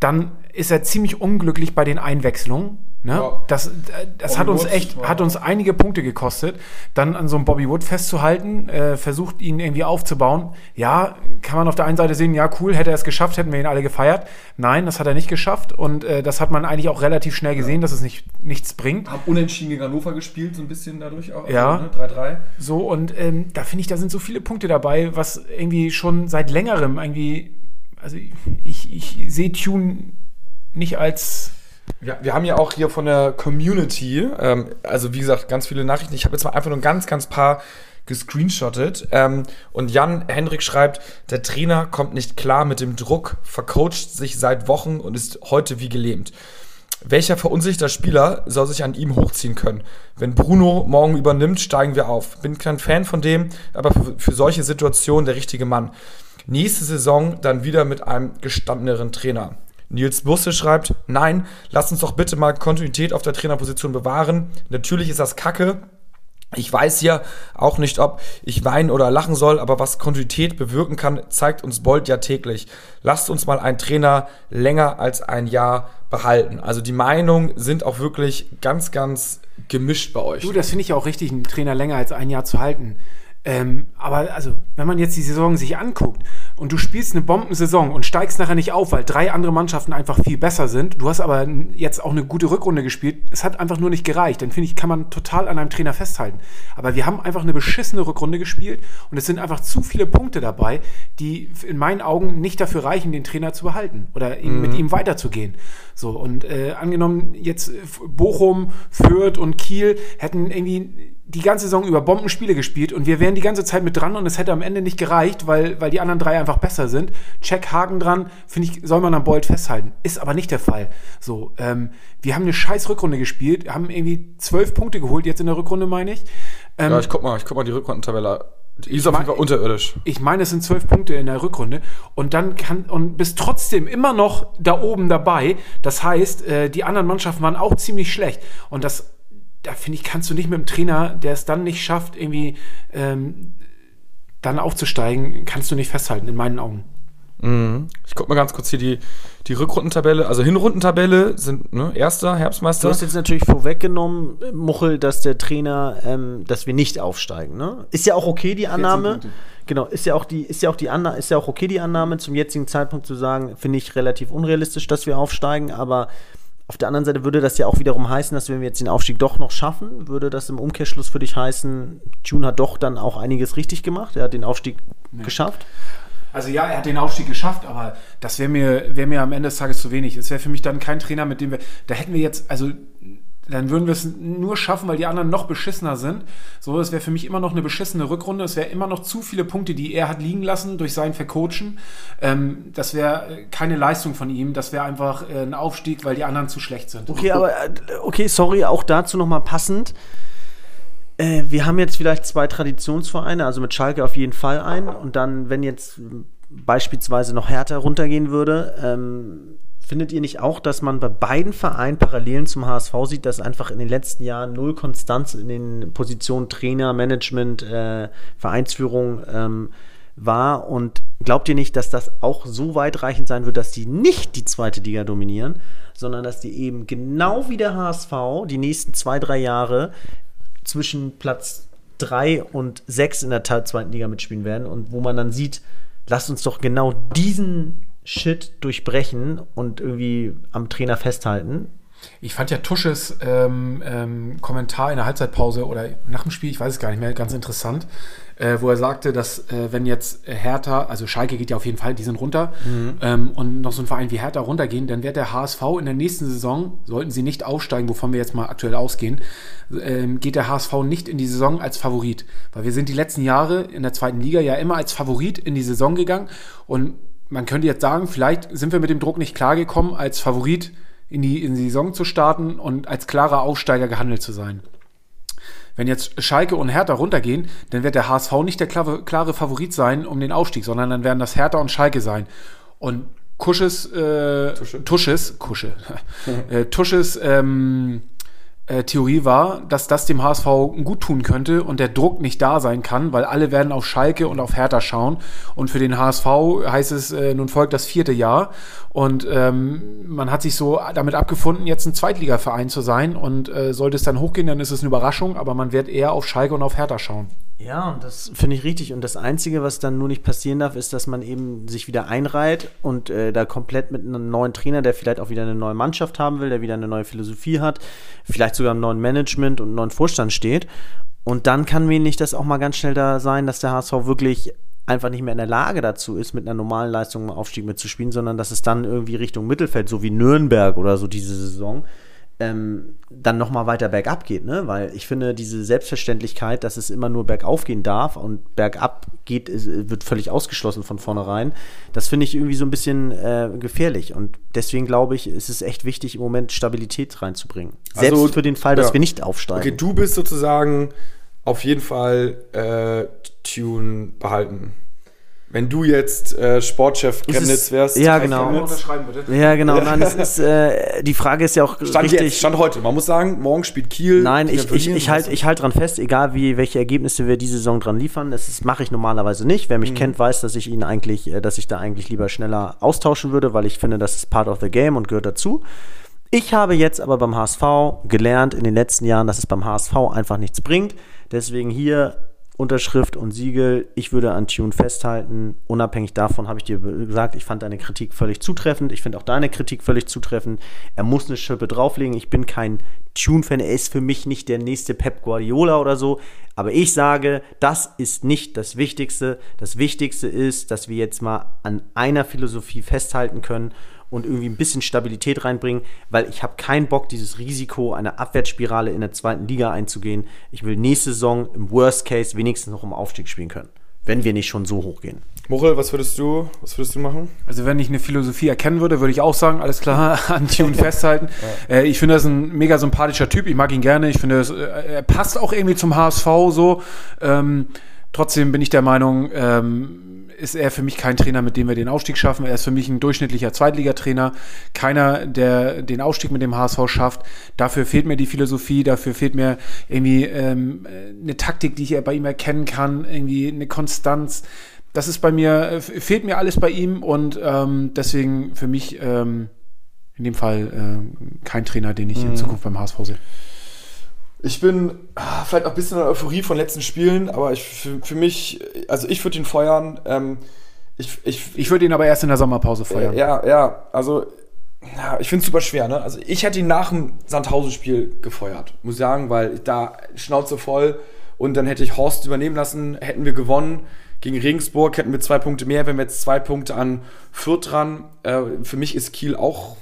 dann ist er ziemlich unglücklich bei den Einwechslungen. Ne? Ja. Das, äh, das Bobby hat uns Woods echt, hat uns einige Punkte gekostet. Dann an so einem Bobby Wood festzuhalten, äh, versucht ihn irgendwie aufzubauen. Ja, kann man auf der einen Seite sehen, ja cool, hätte er es geschafft, hätten wir ihn alle gefeiert. Nein, das hat er nicht geschafft und äh, das hat man eigentlich auch relativ schnell gesehen, dass es nicht, nichts bringt. Hab unentschieden gegen Hannover gespielt, so ein bisschen dadurch auch. Ja. ne, 3-3. So, und ähm, da finde ich, da sind so viele Punkte dabei, was irgendwie schon seit längerem irgendwie, also ich, ich sehe Tune nicht als Wir, wir haben ja auch hier von der Community, ähm, also wie gesagt, ganz viele Nachrichten. Ich habe jetzt mal einfach nur ein ganz, ganz paar gescreenshottet. Ähm, und Jan Henrik schreibt, der Trainer kommt nicht klar mit dem Druck, vercoacht sich seit Wochen und ist heute wie gelähmt. Welcher verunsicherter Spieler soll sich an ihm hochziehen können? Wenn Bruno morgen übernimmt, steigen wir auf. Bin kein Fan von dem, aber für, für solche Situationen der richtige Mann. Nächste Saison dann wieder mit einem gestandeneren Trainer. Nils Busse schreibt, nein, lass uns doch bitte mal Kontinuität auf der Trainerposition bewahren. Natürlich ist das Kacke, ich weiß ja auch nicht, ob ich weinen oder lachen soll, aber was Kontinuität bewirken kann, zeigt uns Bolt ja täglich. Lasst uns mal einen Trainer länger als ein Jahr behalten. Also die Meinungen sind auch wirklich ganz, ganz gemischt bei euch. Du, das finde ich auch richtig, einen Trainer länger als ein Jahr zu halten. Ähm, aber also, wenn man jetzt die Saison sich anguckt und du spielst eine Bombensaison und steigst nachher nicht auf, weil drei andere Mannschaften einfach viel besser sind, du hast aber jetzt auch eine gute Rückrunde gespielt, es hat einfach nur nicht gereicht, dann finde ich, kann man total an einem Trainer festhalten. Aber wir haben einfach eine beschissene Rückrunde gespielt und es sind einfach zu viele Punkte dabei, die in meinen Augen nicht dafür reichen, den Trainer zu behalten oder mhm. mit ihm weiterzugehen. So, und äh, angenommen jetzt Bochum, Fürth und Kiel hätten irgendwie die ganze Saison über Bombenspiele gespielt und wir wären die ganze Zeit mit dran und es hätte am Ende nicht gereicht, weil, weil die anderen drei einfach besser sind. Check Haken dran, finde ich, soll man am Bolt festhalten. Ist aber nicht der Fall. So, ähm, wir haben eine scheiß Rückrunde gespielt, haben irgendwie zwölf Punkte geholt, jetzt in der Rückrunde, meine ich. Ähm, ja, ich guck mal, ich guck mal die Rückrundentabelle die ist auf jeden Fall unterirdisch. Ich meine, es sind zwölf Punkte in der Rückrunde und dann kann und bist trotzdem immer noch da oben dabei. Das heißt, äh, die anderen Mannschaften waren auch ziemlich schlecht und das da finde ich, kannst du nicht mit dem Trainer, der es dann nicht schafft, irgendwie ähm, dann aufzusteigen, kannst du nicht festhalten, in meinen Augen. Mhm. Ich gucke mal ganz kurz hier die, die Rückrundentabelle. Also Hinrundentabelle sind ne, erster Herbstmeister. Du hast jetzt natürlich vorweggenommen, Muchel, dass der Trainer, ähm, dass wir nicht aufsteigen. Ne? Ist ja auch okay die Annahme. Genau, ist ja auch die, ist ja auch die Annahme, ist ja auch okay die Annahme zum jetzigen Zeitpunkt zu sagen, finde ich relativ unrealistisch, dass wir aufsteigen. Aber auf der anderen Seite würde das ja auch wiederum heißen, dass wenn wir jetzt den Aufstieg doch noch schaffen, würde das im Umkehrschluss für dich heißen, June hat doch dann auch einiges richtig gemacht. Er hat den Aufstieg nee. geschafft. Also ja, er hat den Aufstieg geschafft, aber das wäre mir, wär mir am Ende des Tages zu wenig. Es wäre für mich dann kein Trainer, mit dem wir. Da hätten wir jetzt, also dann würden wir es nur schaffen, weil die anderen noch beschissener sind. So, es wäre für mich immer noch eine beschissene Rückrunde. Es wäre immer noch zu viele Punkte, die er hat liegen lassen durch sein Vercoachen. Ähm, das wäre keine Leistung von ihm. Das wäre einfach äh, ein Aufstieg, weil die anderen zu schlecht sind. Okay, aber äh, okay, sorry, auch dazu nochmal passend. Äh, wir haben jetzt vielleicht zwei Traditionsvereine, also mit Schalke auf jeden Fall ein. Und dann, wenn jetzt beispielsweise noch härter runtergehen würde, ähm, Findet ihr nicht auch, dass man bei beiden Vereinen Parallelen zum HSV sieht, dass einfach in den letzten Jahren null Konstanz in den Positionen Trainer, Management, äh, Vereinsführung ähm, war? Und glaubt ihr nicht, dass das auch so weitreichend sein wird, dass die nicht die zweite Liga dominieren, sondern dass die eben genau wie der HSV die nächsten zwei, drei Jahre zwischen Platz drei und sechs in der zweiten Liga mitspielen werden und wo man dann sieht, lasst uns doch genau diesen Shit durchbrechen und irgendwie am Trainer festhalten. Ich fand ja Tusches ähm, ähm, Kommentar in der Halbzeitpause oder nach dem Spiel, ich weiß es gar nicht mehr, ganz interessant, äh, wo er sagte, dass äh, wenn jetzt Hertha, also Schalke geht ja auf jeden Fall, die sind runter, mhm. ähm, und noch so ein Verein wie Hertha runtergehen, dann wird der HSV in der nächsten Saison, sollten sie nicht aufsteigen, wovon wir jetzt mal aktuell ausgehen, ähm, geht der HSV nicht in die Saison als Favorit. Weil wir sind die letzten Jahre in der zweiten Liga ja immer als Favorit in die Saison gegangen und man könnte jetzt sagen, vielleicht sind wir mit dem Druck nicht klargekommen, als Favorit in die, in die Saison zu starten und als klarer Aufsteiger gehandelt zu sein. Wenn jetzt Schalke und Hertha runtergehen, dann wird der HSV nicht der klare, klare Favorit sein um den Aufstieg, sondern dann werden das Hertha und Schalke sein. Und Kusches, äh, Tusche. Tusches, Kusche, äh, Tusches, ähm, äh, Theorie war, dass das dem HSV gut tun könnte und der Druck nicht da sein kann, weil alle werden auf Schalke und auf Hertha schauen. Und für den HSV heißt es, äh, nun folgt das vierte Jahr. Und ähm, man hat sich so damit abgefunden, jetzt ein Zweitligaverein zu sein. Und äh, sollte es dann hochgehen, dann ist es eine Überraschung, aber man wird eher auf Schalke und auf Hertha schauen. Ja, und das finde ich richtig. Und das Einzige, was dann nur nicht passieren darf, ist, dass man eben sich wieder einreiht und äh, da komplett mit einem neuen Trainer, der vielleicht auch wieder eine neue Mannschaft haben will, der wieder eine neue Philosophie hat, vielleicht sogar einem neuen Management und neuen Vorstand steht. Und dann kann wenig das auch mal ganz schnell da sein, dass der HSV wirklich einfach nicht mehr in der Lage dazu ist, mit einer normalen Leistung im Aufstieg mitzuspielen, sondern dass es dann irgendwie Richtung Mittelfeld, so wie Nürnberg oder so diese Saison, ähm, dann nochmal weiter bergab geht, ne? Weil ich finde, diese Selbstverständlichkeit, dass es immer nur bergauf gehen darf und bergab geht, ist, wird völlig ausgeschlossen von vornherein, das finde ich irgendwie so ein bisschen äh, gefährlich. Und deswegen glaube ich, ist es echt wichtig, im Moment Stabilität reinzubringen. Selbst Also, für den Fall, dass ja. wir nicht aufsteigen. Okay, du bist sozusagen auf jeden Fall äh, Tune behalten. Wenn du jetzt äh, Sportchef Chemnitz wärst, ja, genau. Unterschreiben bitte. Ja, genau. Nein, es ist, äh, die Frage ist ja auch Stand richtig. jetzt, Stand heute. Man muss sagen, morgen spielt Kiel. Nein, ich, ich, ich halte ich halt dran fest, egal wie, welche Ergebnisse wir diese Saison dran liefern. Das mache ich normalerweise nicht. Wer mich kennt, weiß, dass ich ihn eigentlich, äh, dass ich da eigentlich lieber schneller austauschen würde, weil ich finde, das ist part of the game und gehört dazu. Ich habe jetzt aber beim HSV gelernt in den letzten Jahren, dass es beim HSV einfach nichts bringt. Deswegen hier Unterschrift und Siegel. Ich würde an Tune festhalten. Unabhängig davon habe ich dir gesagt, ich fand deine Kritik völlig zutreffend. Ich finde auch deine Kritik völlig zutreffend. Er muss eine Schippe drauflegen. Ich bin kein Tune-Fan. Er ist für mich nicht der nächste Pep Guardiola oder so. Aber ich sage, das ist nicht das Wichtigste. Das Wichtigste ist, dass wir jetzt mal an einer Philosophie festhalten können und irgendwie ein bisschen Stabilität reinbringen, weil ich habe keinen Bock, dieses Risiko einer Abwärtsspirale in der zweiten Liga einzugehen. Ich will nächste Saison im Worst Case wenigstens noch um Aufstieg spielen können, wenn wir nicht schon so hoch gehen. Mochel, was würdest du, was würdest du machen? Also wenn ich eine Philosophie erkennen würde, würde ich auch sagen, alles klar, an Tune festhalten. Äh, ich finde, das ist ein mega sympathischer Typ. Ich mag ihn gerne. Ich finde, es, äh, er passt auch irgendwie zum HSV so. Ähm, trotzdem bin ich der Meinung, ähm, ist er für mich kein Trainer, mit dem wir den Aufstieg schaffen. Er ist für mich ein durchschnittlicher Zweitligatrainer. Keiner, der den Aufstieg mit dem HSV schafft. Dafür fehlt mir die Philosophie, dafür fehlt mir irgendwie ähm, eine Taktik, die ich bei ihm erkennen kann, irgendwie eine Konstanz das ist bei mir, äh, fehlt mir alles bei ihm und ähm, deswegen für mich ähm, in dem Fall äh, kein Trainer, den ich in Zukunft beim HSV sehe. Ich bin ah, vielleicht auch ein bisschen in der Euphorie von letzten Spielen, aber ich, für, für mich, also ich würde ihn feuern. Ähm, ich, ich, Ich würde ihn aber erst in der Sommerpause feuern. Ja, ja, also ja, ich finde es super schwer, ne? Also ich hätte ihn nach dem Sandhausen-Spiel gefeuert, muss ich sagen, weil da Schnauze voll und dann hätte ich Horst übernehmen lassen, hätten wir gewonnen. Gegen Regensburg hätten wir zwei Punkte mehr, wenn wir jetzt zwei Punkte an Fürth dran. Äh, für mich ist Kiel auch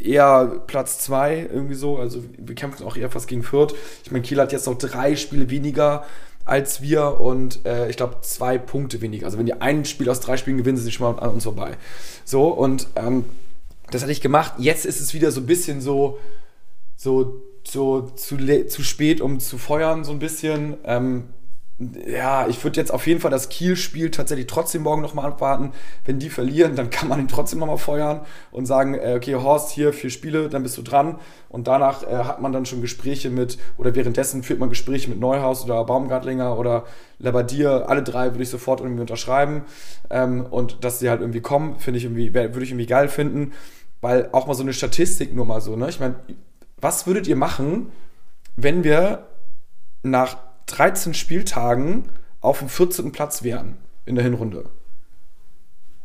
eher Platz zwei irgendwie so. Also wir kämpfen auch eher fast gegen Fürth. Ich meine, Kiel hat jetzt noch drei Spiele weniger als wir und äh, ich glaube zwei Punkte weniger. Also wenn die ein Spiel aus drei Spielen gewinnen, sind sie schon mal an uns vorbei. So und ähm, das hatte ich gemacht. Jetzt ist es wieder so ein bisschen so, so, so zu, zu spät, um zu feuern, so ein bisschen. Ähm, ja, ich würde jetzt auf jeden Fall das Kiel-Spiel tatsächlich trotzdem morgen nochmal abwarten. Wenn die verlieren, dann kann man ihn trotzdem nochmal feuern und sagen, äh, okay, Horst, hier vier Spiele, dann bist du dran. Und danach äh, hat man dann schon Gespräche mit, oder währenddessen führt man Gespräche mit Neuhaus oder Baumgartlinger oder Labadier. Alle drei würde ich sofort irgendwie unterschreiben. Ähm, und dass sie halt irgendwie kommen, finde ich irgendwie, würde ich irgendwie geil finden. Weil auch mal so eine Statistik nur mal so, ne? Ich meine, was würdet ihr machen, wenn wir nach 13 Spieltagen auf dem 14. Platz wären in der Hinrunde.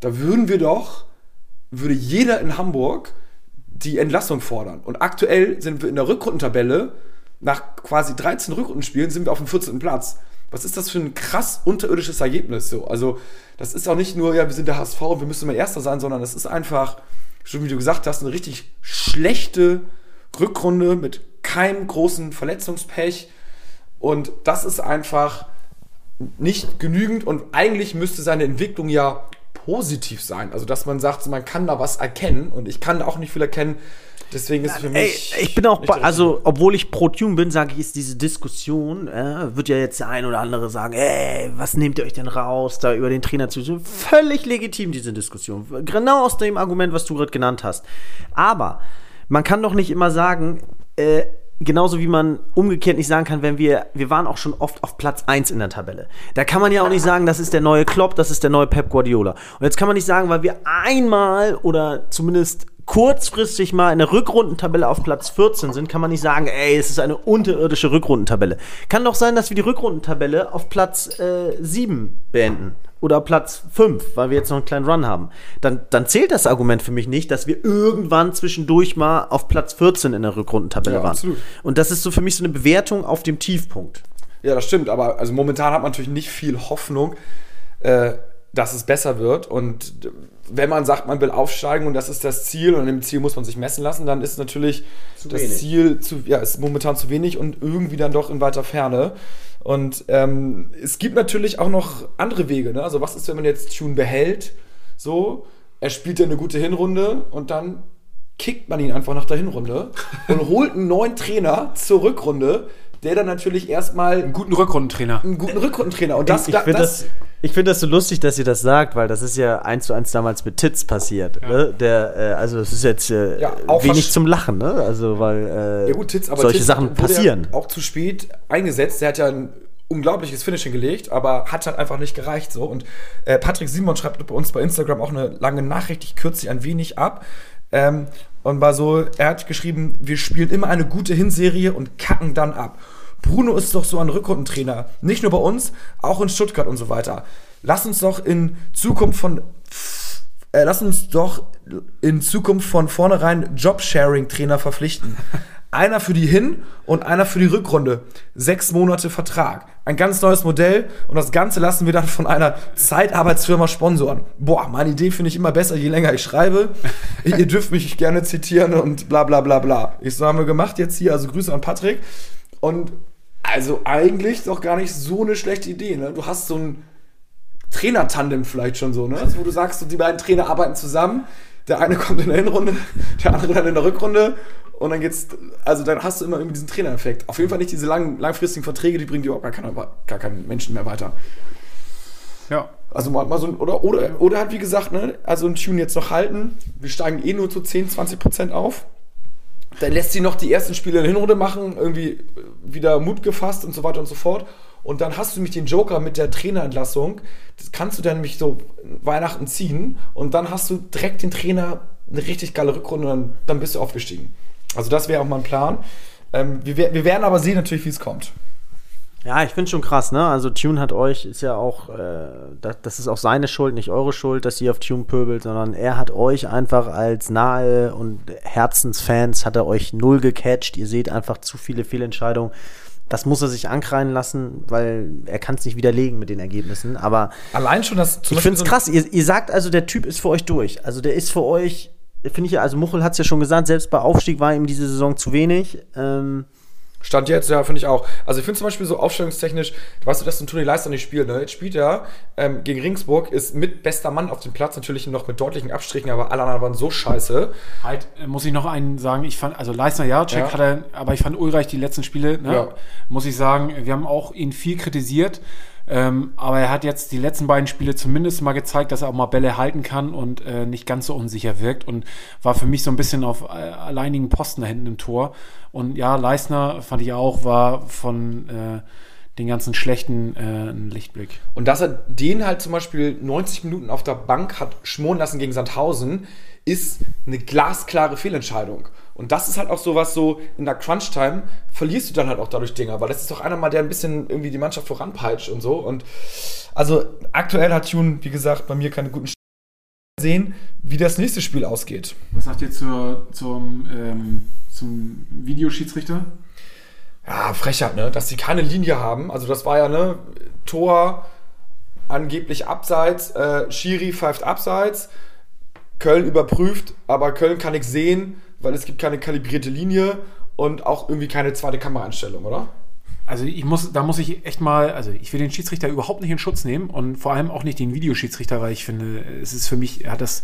Da würden wir doch, würde jeder in Hamburg die Entlassung fordern. Und aktuell sind wir in der Rückrundentabelle, nach quasi 13 Rückrundenspielen sind wir auf dem 14. Platz. Was ist das für ein krass unterirdisches Ergebnis so? Also, das ist auch nicht nur, ja, wir sind der HSV und wir müssen mal Erster sein, sondern das ist einfach, schon wie du gesagt hast, eine richtig schlechte Rückrunde mit keinem großen Verletzungspech. Und das ist einfach nicht genügend und eigentlich müsste seine Entwicklung ja positiv sein. Also, dass man sagt, man kann da was erkennen und ich kann auch nicht viel erkennen. Deswegen ist es für Ey, mich. ich bin auch, bei, also, obwohl ich pro Tune bin, sage ich, ist diese Diskussion, äh, wird ja jetzt der ein oder andere sagen, ey, was nehmt ihr euch denn raus, da über den Trainer zu Völlig legitim, diese Diskussion. Genau aus dem Argument, was du gerade genannt hast. Aber man kann doch nicht immer sagen, äh, genauso wie man umgekehrt nicht sagen kann, wenn wir, wir waren auch schon oft auf Platz 1 in der Tabelle. Da kann man ja auch nicht sagen, das ist der neue Klopp, das ist der neue Pep Guardiola. Und jetzt kann man nicht sagen, weil wir einmal oder zumindest kurzfristig mal in der Rückrundentabelle auf Platz 14 sind, kann man nicht sagen, ey, es ist eine unterirdische Rückrundentabelle. Kann doch sein, dass wir die Rückrundentabelle auf Platz äh, 7 beenden. Oder Platz 5, weil wir jetzt noch einen kleinen Run haben. Dann, dann zählt das Argument für mich nicht, dass wir irgendwann zwischendurch mal auf Platz 14 in der Rückrundentabelle Ja, waren. absolut. Und das ist so für mich so eine Bewertung auf dem Tiefpunkt. Ja, das stimmt, aber also momentan hat man natürlich nicht viel Hoffnung. äh, dass es besser wird. Und wenn man sagt, man will aufsteigen und das ist das Ziel und dem Ziel muss man sich messen lassen, dann ist natürlich das wenig. Ziel zu, ja, ist momentan zu wenig und irgendwie dann doch in weiter Ferne. Und ähm, es gibt natürlich auch noch andere Wege. Ne? Also was ist, wenn man jetzt Tune behält? So, er spielt ja eine gute Hinrunde und dann kickt man ihn einfach nach der Hinrunde und holt einen neuen Trainer zur Rückrunde, der dann natürlich erstmal Einen guten Rückrundentrainer. einen guten Rückrundentrainer. Und das, ich finde das, ich find das so lustig, dass ihr das sagt, weil das ist ja eins zu eins damals mit Titz passiert. Ne? Der, äh, also es ist jetzt äh, Ja, auch wenig zum Lachen, ne? Also weil äh, Ja gut, Titz, aber solche Titz Sachen wurde passieren. Ja auch zu spät eingesetzt. Der hat ja ein unglaubliches Finish hingelegt, aber hat halt einfach nicht gereicht so. Und äh, Patrick Simon schreibt bei uns bei Instagram auch eine lange Nachricht, ich kürze sie ein wenig ab. Ähm, und war so, er hat geschrieben, wir spielen immer eine gute Hinserie und kacken dann ab. Bruno ist doch so ein Rückrundentrainer. Nicht nur bei uns, auch in Stuttgart und so weiter. Lass uns doch in Zukunft von äh, lass uns doch in Zukunft von vornherein Jobsharing-Trainer verpflichten. Einer für die Hin- und einer für die Rückrunde. Sechs Monate Vertrag. Ein ganz neues Modell und das Ganze lassen wir dann von einer Zeitarbeitsfirma sponsoren. Boah, meine Idee finde ich immer besser, je länger ich schreibe. Ihr dürft mich gerne zitieren und bla bla bla bla. Ich so haben wir gemacht jetzt hier, also Grüße an Patrick. Und also eigentlich doch gar nicht so eine schlechte Idee. Ne? Du hast so ein Trainer-Tandem vielleicht schon so, ne? Also, wo du sagst, so, die beiden Trainer arbeiten zusammen. Der eine kommt in der Hinrunde, der andere dann in der Rückrunde. Und dann geht's, also dann hast du immer irgendwie diesen Trainereffekt. Auf jeden Fall nicht diese lang, langfristigen Verträge, die bringen dir überhaupt gar, keiner, gar keinen Menschen mehr weiter. Ja. Also mal, mal so ein, oder, oder, oder halt wie gesagt, ne, also ein Tune jetzt noch halten. Wir steigen eh nur zu 10, 20 Prozent auf. Dann lässt sie noch die ersten Spiele in Hinrunde machen, irgendwie äh, wieder Mut gefasst und so weiter und so fort. Und dann hast du nämlich den Joker mit der Trainerentlassung. Das kannst du dann nämlich so Weihnachten ziehen und dann hast du direkt den Trainer eine richtig geile Rückrunde und dann, dann bist du aufgestiegen. Also das wäre auch mal ein Plan. Ähm, wir, wir werden aber sehen natürlich, wie es kommt. Ja, ich finde schon krass, ne? Also Tune hat euch, ist ja auch, äh, das, das ist auch seine Schuld, nicht eure Schuld, dass ihr auf Tune pöbelt, sondern er hat euch einfach als nahe und Herzensfans, hat er euch null gecatcht. Ihr seht einfach zu viele Fehlentscheidungen. Das muss er sich ankreien lassen, weil er kann es nicht widerlegen mit den Ergebnissen. Aber Allein schon das ich finde es so krass. Ihr, ihr sagt also, der Typ ist für euch durch. Also der ist für euch, finde ich ja, also Muchel hat es ja schon gesagt, selbst bei Aufstieg war ihm diese Saison zu wenig. Ähm, Stand jetzt, ja, finde ich auch. Also ich finde zum Beispiel so aufstellungstechnisch, weißt du, dass ein Toni Leister nicht spielt, ne? Jetzt spielt er ähm, gegen Ringsburg, ist mit bester Mann auf dem Platz, natürlich noch mit deutlichen Abstrichen, aber alle anderen waren so scheiße. Halt, äh, muss ich noch einen sagen, ich fand, also Leistner ja, Check Ja. hat er, aber ich fand Ulreich die letzten Spiele, ne, Ja. muss ich sagen, wir haben auch ihn viel kritisiert, ähm, aber er hat jetzt die letzten beiden Spiele zumindest mal gezeigt, dass er auch mal Bälle halten kann und äh, nicht ganz so unsicher wirkt und war für mich so ein bisschen auf äh, alleinigen Posten da hinten im Tor. Und ja, Leistner fand ich auch, war von äh, den ganzen schlechten äh, ein Lichtblick. Und dass er den halt zum Beispiel 90 Minuten auf der Bank hat schmoren lassen gegen Sandhausen, ist eine glasklare Fehlentscheidung. Und das ist halt auch sowas so, in der Crunch-Time verlierst du dann halt auch dadurch Dinger, weil das ist doch einer mal, der ein bisschen irgendwie die Mannschaft voranpeitscht und so. Und also aktuell hat Tune, wie gesagt, bei mir keine guten sehen, wie das nächste Spiel ausgeht. Was sagt ihr zur, zum, ähm, zum Videoschiedsrichter? Ja, Frechheit, ne? Dass sie keine Linie haben. Also das war ja, ne, Tor angeblich abseits, äh, Schiri pfeift abseits, Köln überprüft, aber Köln kann nichts sehen, weil es gibt keine kalibrierte Linie und auch irgendwie keine zweite Kameraeinstellung, oder? Also ich muss, da muss ich echt mal, also ich will den Schiedsrichter überhaupt nicht in Schutz nehmen und vor allem auch nicht den Videoschiedsrichter, weil ich finde, es ist für mich, hat das,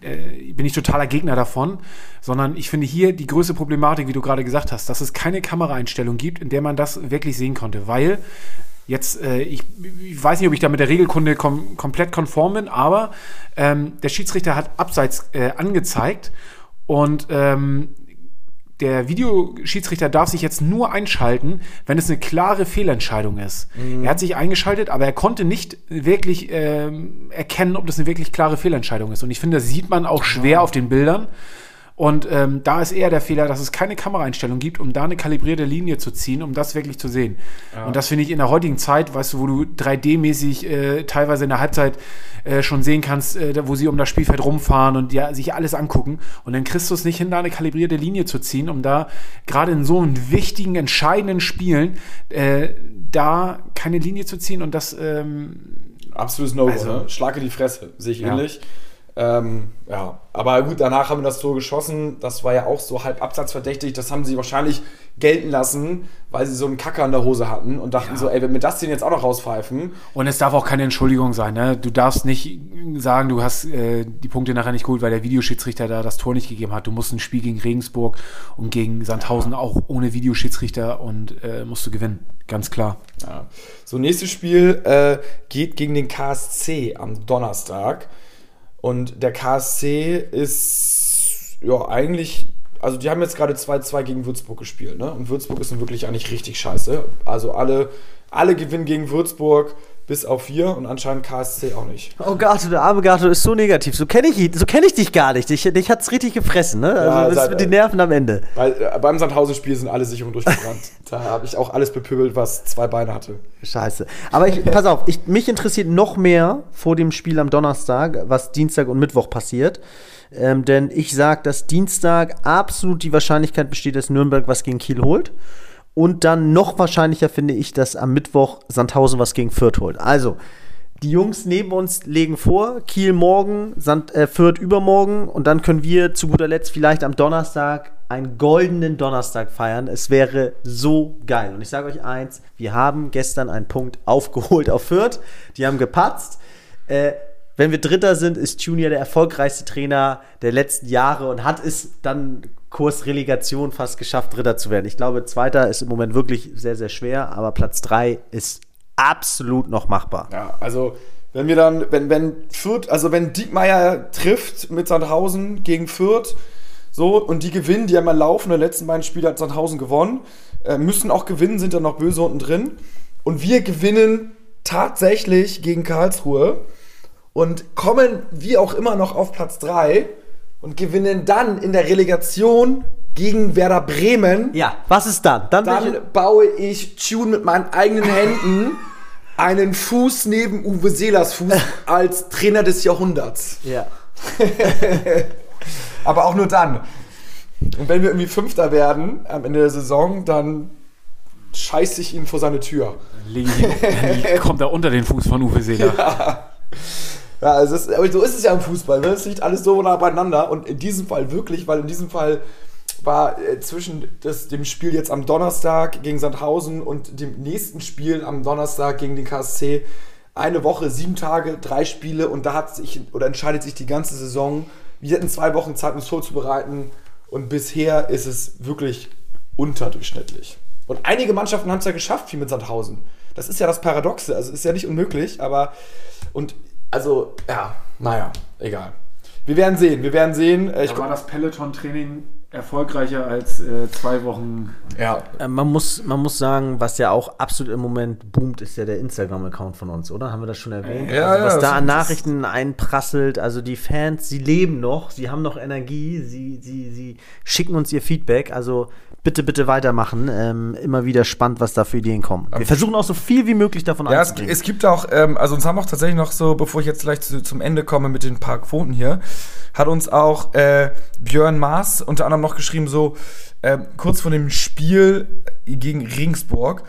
äh, bin ich totaler Gegner davon, sondern ich finde hier die größte Problematik, wie du gerade gesagt hast, dass es keine Kameraeinstellung gibt, in der man das wirklich sehen konnte, weil Jetzt, äh, ich, ich weiß nicht, ob ich da mit der Regelkunde kom komplett konform bin, aber ähm, der Schiedsrichter hat abseits äh, angezeigt und ähm, der Videoschiedsrichter darf sich jetzt nur einschalten, wenn es eine klare Fehlentscheidung ist. Er hat sich eingeschaltet, aber er konnte nicht wirklich ähm, erkennen, ob das eine wirklich klare Fehlentscheidung ist. Und ich finde, das sieht man auch schwer auf den Bildern. Und ähm, da ist eher der Fehler, dass es keine Kameraeinstellung gibt, um da eine kalibrierte Linie zu ziehen, um das wirklich zu sehen. Und das finde ich in der heutigen Zeit, weißt du, wo du 3D-mäßig äh, teilweise in der Halbzeit äh, schon sehen kannst, äh, wo sie um das Spielfeld rumfahren und ja, sich alles angucken. Und dann kriegst du es nicht hin, da eine kalibrierte Linie zu ziehen, um da gerade in so einem wichtigen, entscheidenden Spielen äh, da keine Linie zu ziehen und das ähm, absolutes No-Go. Also- ne? Schlag in die Fresse, sehe ich Ja. ähnlich. Ähm, ja, aber gut, danach haben wir das Tor geschossen. Das war ja auch so halb absatzverdächtig. Das haben sie wahrscheinlich gelten lassen, weil sie so einen Kacker in der Hose hatten und dachten Ja. so, ey, wenn wir das denn jetzt auch noch rauspfeifen, Und es darf auch keine Entschuldigung sein. Ne? Du darfst nicht sagen, du hast äh, die Punkte nachher nicht geholt, weil der Videoschiedsrichter da das Tor nicht gegeben hat. Du musst ein Spiel gegen Regensburg und gegen Sandhausen auch ohne Videoschiedsrichter und äh, musst du gewinnen. Ganz klar. Ja. So, nächstes Spiel äh, geht gegen den KSC am Donnerstag. Und der KSC ist ja eigentlich, also die haben jetzt gerade 2-2 gegen Würzburg gespielt, ne? Und Würzburg ist nun wirklich eigentlich richtig scheiße. Also alle, alle gewinnen gegen Würzburg bis auf vier und anscheinend KSC auch nicht. Oh Gato, der arme Gato ist so negativ. So kenne ich, so kenn ich dich gar nicht. Dich, dich hat's richtig gefressen, ne? Also Ja, das seit- mit den Nerven am Ende. Weil, äh, beim Sandhausen-Spiel sind alle Sicherungen durchgebrannt. da habe ich auch alles bepöbelt, was zwei Beine hatte. Scheiße. Aber ich, pass auf, ich, mich interessiert noch mehr vor dem Spiel am Donnerstag, was Dienstag und Mittwoch passiert. Ähm, denn ich sage, dass Dienstag absolut die Wahrscheinlichkeit besteht, dass Nürnberg was gegen Kiel holt. Und dann noch wahrscheinlicher finde ich, dass am Mittwoch Sandhausen was gegen Fürth holt. Also, die Jungs neben uns legen vor, Kiel morgen, Sand, äh, Fürth übermorgen und dann können wir zu guter Letzt vielleicht am Donnerstag einen goldenen Donnerstag feiern. Es wäre so geil. Und ich sage euch eins, wir haben gestern einen Punkt aufgeholt auf Fürth. Die haben gepatzt. Äh, wenn wir Dritter sind, ist Junior der erfolgreichste Trainer der letzten Jahre und hat es dann Kurs Relegation fast geschafft, Dritter zu werden. Ich glaube, Zweiter ist im Moment wirklich sehr, sehr schwer, aber Platz drei ist absolut noch machbar. Ja, also wenn wir dann, wenn, wenn Fürth, also wenn Diekmeyer trifft mit Sandhausen gegen Fürth, so, und die gewinnen, die haben mal laufen, die letzten beiden Spiele hat Sandhausen gewonnen, äh, müssen auch gewinnen, sind dann noch böse unten drin. Und wir gewinnen tatsächlich gegen Karlsruhe und kommen wie auch immer noch auf Platz 3 und gewinnen dann in der Relegation gegen Werder Bremen. Ja, was ist dann? Dann, Dann baue ich Tune mit meinen eigenen Händen einen Fuß neben Uwe Seelers Fuß als Trainer des Jahrhunderts. ja. Aber auch nur dann. Und wenn wir irgendwie Fünfter werden am Ende der Saison, dann scheiße ich ihn vor seine Tür. Leg ich- Dann kommt er unter den Fuß von Uwe Seeler. Ja, es ist, aber so ist es ja im Fußball. Ne? Es liegt alles so nah beieinander. Und in diesem Fall wirklich, weil in diesem Fall war äh, zwischen das, dem Spiel jetzt am Donnerstag gegen Sandhausen und dem nächsten Spiel am Donnerstag gegen den KSC eine Woche, sieben Tage, drei Spiele und da hat sich oder entscheidet sich die ganze Saison. Wir hatten zwei Wochen Zeit, uns vorzubereiten und bisher ist es wirklich unterdurchschnittlich. Und einige Mannschaften haben es ja geschafft, wie mit Sandhausen. Das ist ja das Paradoxe. Also ist ja nicht unmöglich, aber und also ja, naja, egal. Wir werden sehen, wir werden sehen. Äh, Ich Da war das Peloton-Training erfolgreicher als äh, zwei Wochen. ja, Äh, Man muss, man muss sagen, was ja auch absolut im Moment boomt, ist ja der Instagram-Account von uns, oder? Haben wir das schon erwähnt? Ja, also, ja, was das- da an Nachrichten einprasselt, also die Fans, sie leben noch, sie haben noch Energie, sie, sie, sie schicken uns ihr Feedback, also bitte, bitte weitermachen. Ähm, immer wieder spannend, was da für Ideen kommen. Wir versuchen auch so viel wie möglich davon Ja, es, es gibt auch, ähm, also uns haben auch tatsächlich noch so, bevor ich jetzt gleich zu, zum Ende komme mit den paar Quoten hier, hat uns auch äh, Björn Maas unter anderem noch geschrieben, so ähm, kurz vor dem Spiel gegen Regensburg,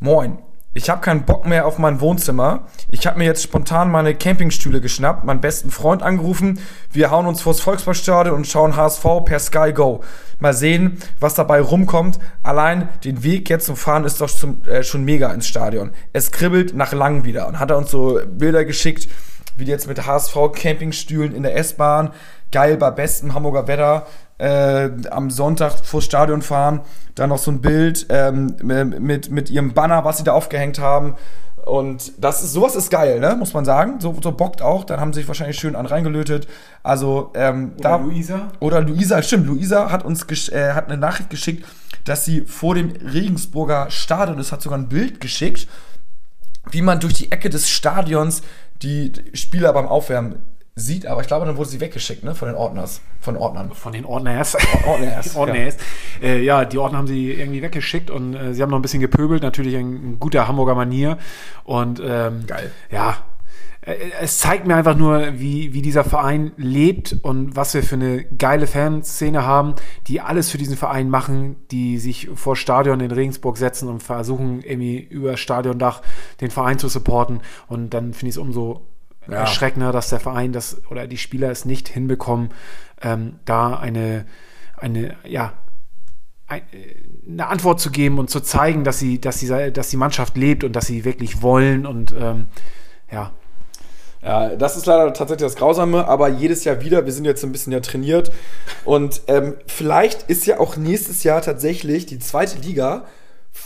Moin. Ich habe keinen Bock mehr auf mein Wohnzimmer. Ich habe mir jetzt spontan meine Campingstühle geschnappt, meinen besten Freund angerufen. Wir hauen uns vors Volksparkstadion und schauen HSV per Sky Go. Mal sehen, was dabei rumkommt. Allein den Weg jetzt zum Fahren ist doch zum, äh, schon mega ins Stadion. Es kribbelt nach lang wieder. Und hat er uns so Bilder geschickt, wie die jetzt mit HSV Campingstühlen in der S-Bahn, geil bei bestem Hamburger Wetter, äh, am Sonntag vors Stadion fahren. Dann noch so ein Bild ähm, mit, mit ihrem Banner, was sie da aufgehängt haben. Und das ist, sowas ist geil, ne? Muss man sagen. So, so bockt auch. Dann haben sie sich wahrscheinlich schön an reingelötet. Also, ähm, da. Luisa? Oder Luisa, stimmt, Luisa hat uns gesch- äh, hat eine Nachricht geschickt, dass sie vor dem Regensburger Stadion ist, hat sogar ein Bild geschickt, wie man durch die Ecke des Stadions die Spieler beim Aufwärmen sieht, aber ich glaube, dann wurde sie weggeschickt, ne, von den Ordners, von Ordnern. Von den Ordners. Ordners, Ordners. Ja. Äh, ja, die Ordner haben sie irgendwie weggeschickt und äh, sie haben noch ein bisschen gepöbelt. Natürlich in, in guter Hamburger Manier. Und ähm, Geil. Ja, äh, es zeigt mir einfach nur, wie, wie dieser Verein lebt und was wir für eine geile Fanszene haben, die alles für diesen Verein machen, die sich vor Stadion in Regensburg setzen und versuchen, irgendwie über Stadiondach den Verein zu supporten. Und dann finde ich es umso Ja. erschreckender, dass der Verein das oder die Spieler es nicht hinbekommen, ähm, da eine, eine, ja, äh, eine Antwort zu geben und zu zeigen, dass sie, dass die, dass die Mannschaft lebt und dass sie wirklich wollen und ähm, ja, Ja, das ist leider tatsächlich das Grausame, aber jedes Jahr wieder, wir sind jetzt ein bisschen ja trainiert und ähm, vielleicht ist ja auch nächstes Jahr tatsächlich die zweite Liga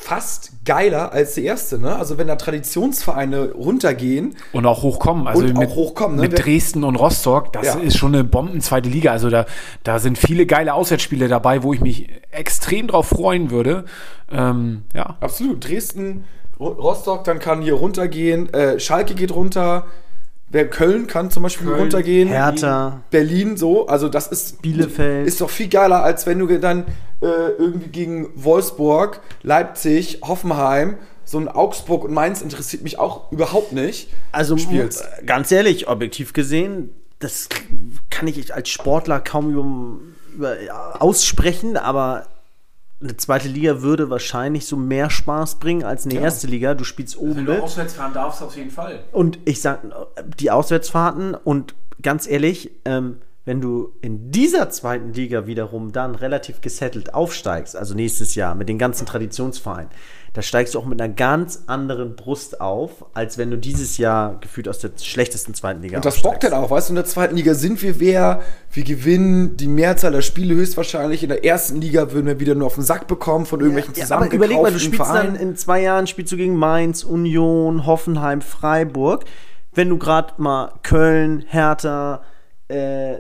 fast geiler als die erste, ne? Also wenn da Traditionsvereine runtergehen, Und auch hochkommen. Also Und auch mit, hochkommen, ne? mit Dresden und Rostock, das Ja. ist schon eine Bomben zweite Liga. Also da, da sind viele geile Auswärtsspiele dabei, wo ich mich extrem drauf freuen würde. Ähm, ja. absolut, Dresden, Ro- Rostock, dann kann hier runtergehen, äh, Schalke geht runter, Köln kann zum Beispiel Köln, runtergehen, Hertha, Berlin so, also das ist Bielefeld. Ist doch viel geiler, als wenn du dann äh, irgendwie gegen Wolfsburg, Leipzig, Hoffenheim, so ein Augsburg und Mainz interessiert mich auch überhaupt nicht. Also spielst. ganz ehrlich, objektiv gesehen, das kann ich als Sportler kaum über, über ja, aussprechen, aber eine zweite Liga würde wahrscheinlich so mehr Spaß bringen als eine erste Liga. Du spielst oben mit. auswärts fahren darfst, auf jeden Fall. Und ich sag, die Auswärtsfahrten und ganz ehrlich, ähm, wenn du in dieser zweiten Liga wiederum dann relativ gesettelt aufsteigst, also nächstes Jahr mit den ganzen Traditionsvereinen, da steigst du auch mit einer ganz anderen Brust auf, als wenn du dieses Jahr gefühlt aus der schlechtesten zweiten Liga Und das bockt aufsteigst. dann auch, weißt du, in der zweiten Liga sind wir wer, wir gewinnen die Mehrzahl der Spiele höchstwahrscheinlich. In der ersten Liga würden wir wieder nur auf den Sack bekommen von irgendwelchen Ja, aber überleg mal, du spielst dann Vereinen. in zwei Jahren spielst du gegen Mainz, Union, Hoffenheim, Freiburg. Wenn du gerade mal Köln, Hertha äh,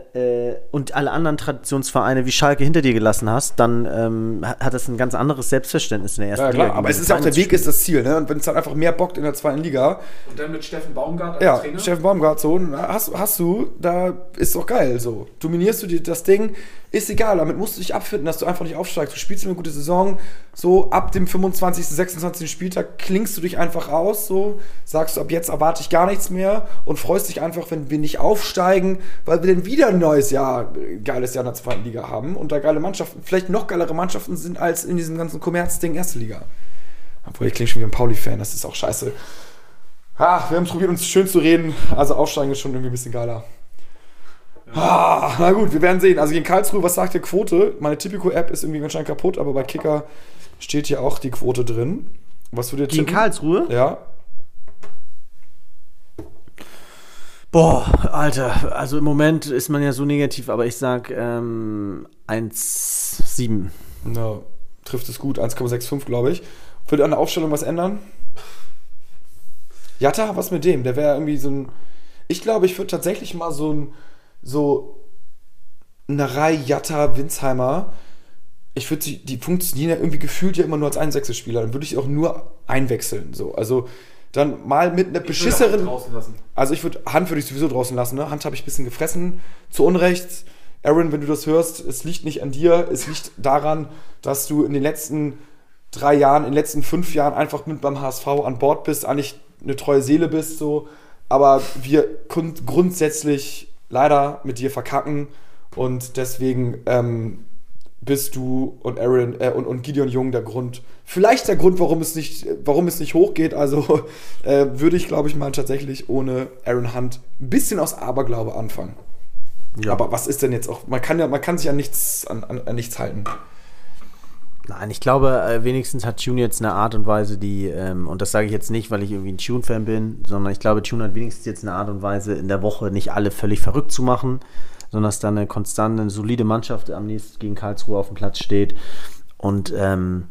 äh, und alle anderen Traditionsvereine wie Schalke hinter dir gelassen hast, dann ähm, hat das ein ganz anderes Selbstverständnis in der ersten Ja, Liga. klar, aber gegen es ist ja auch der Weg ist das Ziel, ne? Und wenn es dann einfach mehr bockt in der zweiten Liga, Und dann mit Steffen Baumgart als Ja, Trainer. Steffen Baumgart, so, hast, hast du, da ist doch geil, so. Dominierst du dir das Ding, ist egal, damit musst du dich abfinden, dass du einfach nicht aufsteigst. Du spielst eine gute Saison, so ab dem 25., 26. Spieltag klingst du dich einfach aus, so, sagst du, ab jetzt erwarte ich gar nichts mehr und freust dich einfach, wenn wir nicht aufsteigen, weil wir dann wieder ein neues Jahr, geiles Jahr in der zweiten Liga haben und da geile Mannschaften, vielleicht noch geilere Mannschaften sind als in diesem ganzen Kommerzding erste Liga. Obwohl, ich klinge schon wie ein Pauli-Fan, das ist auch scheiße. Ah, wir haben probiert, uns schön zu reden. Also aufsteigen ist schon irgendwie ein bisschen geiler. Ah, na gut, wir werden sehen. Also gegen Karlsruhe, was sagt die Quote? Meine Typico-App ist irgendwie anscheinend kaputt, aber bei Kicker steht hier auch die Quote drin. Was würdet ihr Gegen tippen? Karlsruhe? Ja. Boah, Alter, also im Moment ist man ja so negativ, aber ich sag ähm, 1,7. Na, trifft es gut. 1,65, glaube ich. Würde an der Aufstellung was ändern? Jatta, was mit dem? Der wäre irgendwie so ein. Ich glaube, ich würde tatsächlich mal so ein. So. Reihe Jatta, Winsheimer. Ich würde die, die funktionieren ja irgendwie gefühlt ja immer nur als Einwechselspieler. Dann würde ich auch nur einwechseln. So. Also dann mal mit einer beschisseren. Also ich würde, Hand würde ich sowieso draußen lassen, ne? Hand habe ich ein bisschen gefressen, zu Unrecht. Aaron, wenn du das hörst, es liegt nicht an dir, es liegt daran, dass du in den letzten drei Jahren, in den letzten fünf Jahren einfach mit beim HSV an Bord bist, eigentlich eine treue Seele bist, so. Aber wir grundsätzlich leider mit dir verkacken und deswegen ähm, bist du und Aaron äh, und, und Gideon Jung der Grund, vielleicht der Grund, warum es nicht, warum es nicht hochgeht. Also äh, würde ich, glaube ich, mal tatsächlich ohne Aaron Hunt ein bisschen aus Aberglaube anfangen. Aber was ist denn jetzt auch? Man kann ja, man kann sich an nichts, an, an, an nichts halten. Nein, ich glaube, äh, wenigstens hat Tune jetzt eine Art und Weise, die, ähm, und das sage ich jetzt nicht, weil ich irgendwie ein Tune-Fan bin, sondern ich glaube, Tune hat wenigstens jetzt eine Art und Weise, in der Woche nicht alle völlig verrückt zu machen, sondern dass da eine konstante, eine solide Mannschaft am nächsten gegen Karlsruhe auf dem Platz steht. Und ähm,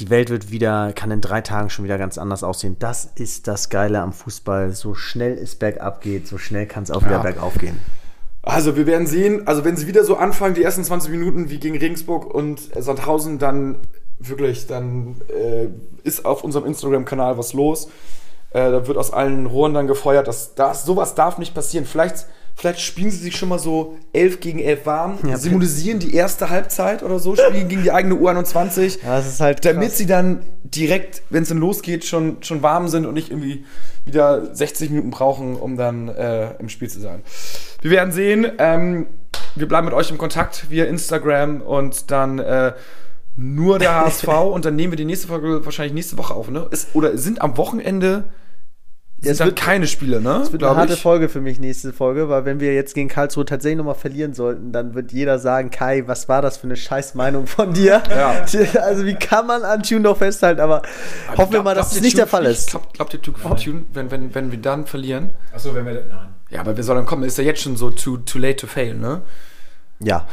die Welt wird wieder, kann in drei Tagen schon wieder ganz anders aussehen. Das ist das Geile am Fußball. So schnell es bergab geht, so schnell kann es auch wieder Ja. bergauf gehen. Also wir werden sehen, also wenn sie wieder so anfangen, die ersten 20 Minuten wie gegen Regensburg und Sandhausen, dann wirklich, dann äh, ist auf unserem Instagram-Kanal was los. Äh, da wird aus allen Rohren dann gefeuert, dass das, sowas darf nicht passieren. Vielleicht, Vielleicht spielen sie sich schon mal so 11 gegen 11 warm, Ja, symbolisieren die erste Halbzeit oder so, spielen gegen die eigene U21. Ja, das ist halt damit krass. sie dann direkt, wenn es dann losgeht, schon, schon warm sind und nicht irgendwie wieder 60 Minuten brauchen, um dann äh, im Spiel zu sein. Wir werden sehen. Ähm, wir bleiben mit euch im Kontakt via Instagram und dann äh, nur der HSV und dann nehmen wir die nächste Folge wahrscheinlich nächste Woche auf, ne? Ist, oder sind am Wochenende es dann wird- keine Spiele, ne? Das wird eine harte ich. Folge für mich, nächste Folge, weil wenn wir jetzt gegen Karlsruhe tatsächlich nochmal verlieren sollten, dann wird jeder sagen, Kai, was war das für eine scheiß Meinung von dir? Ja. Also wie kann man an Tune noch festhalten, aber hoffen wir mal, dass das nicht der Fall ist. Glaubt, glaubt ihr, Tune, Tune, wenn, wenn, wenn wir dann verlieren? Achso, wenn wir. Nein. Ja, aber wir sollen kommen. Ist ja jetzt schon so too, too late to fail, ne? Ja,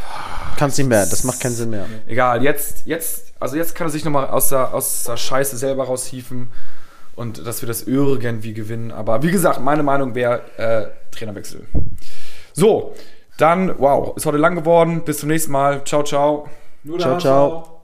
kannst nicht mehr, das macht keinen Sinn mehr. Egal, jetzt, jetzt, also jetzt kann er sich nochmal aus der, aus der Scheiße selber raushieven und dass wir das irgendwie gewinnen. Aber wie gesagt, meine Meinung wäre äh, Trainerwechsel. So, dann, wow, ist heute lang geworden. Bis zum nächsten Mal. Ciao, ciao. Nur Ciao, ciao. HSV.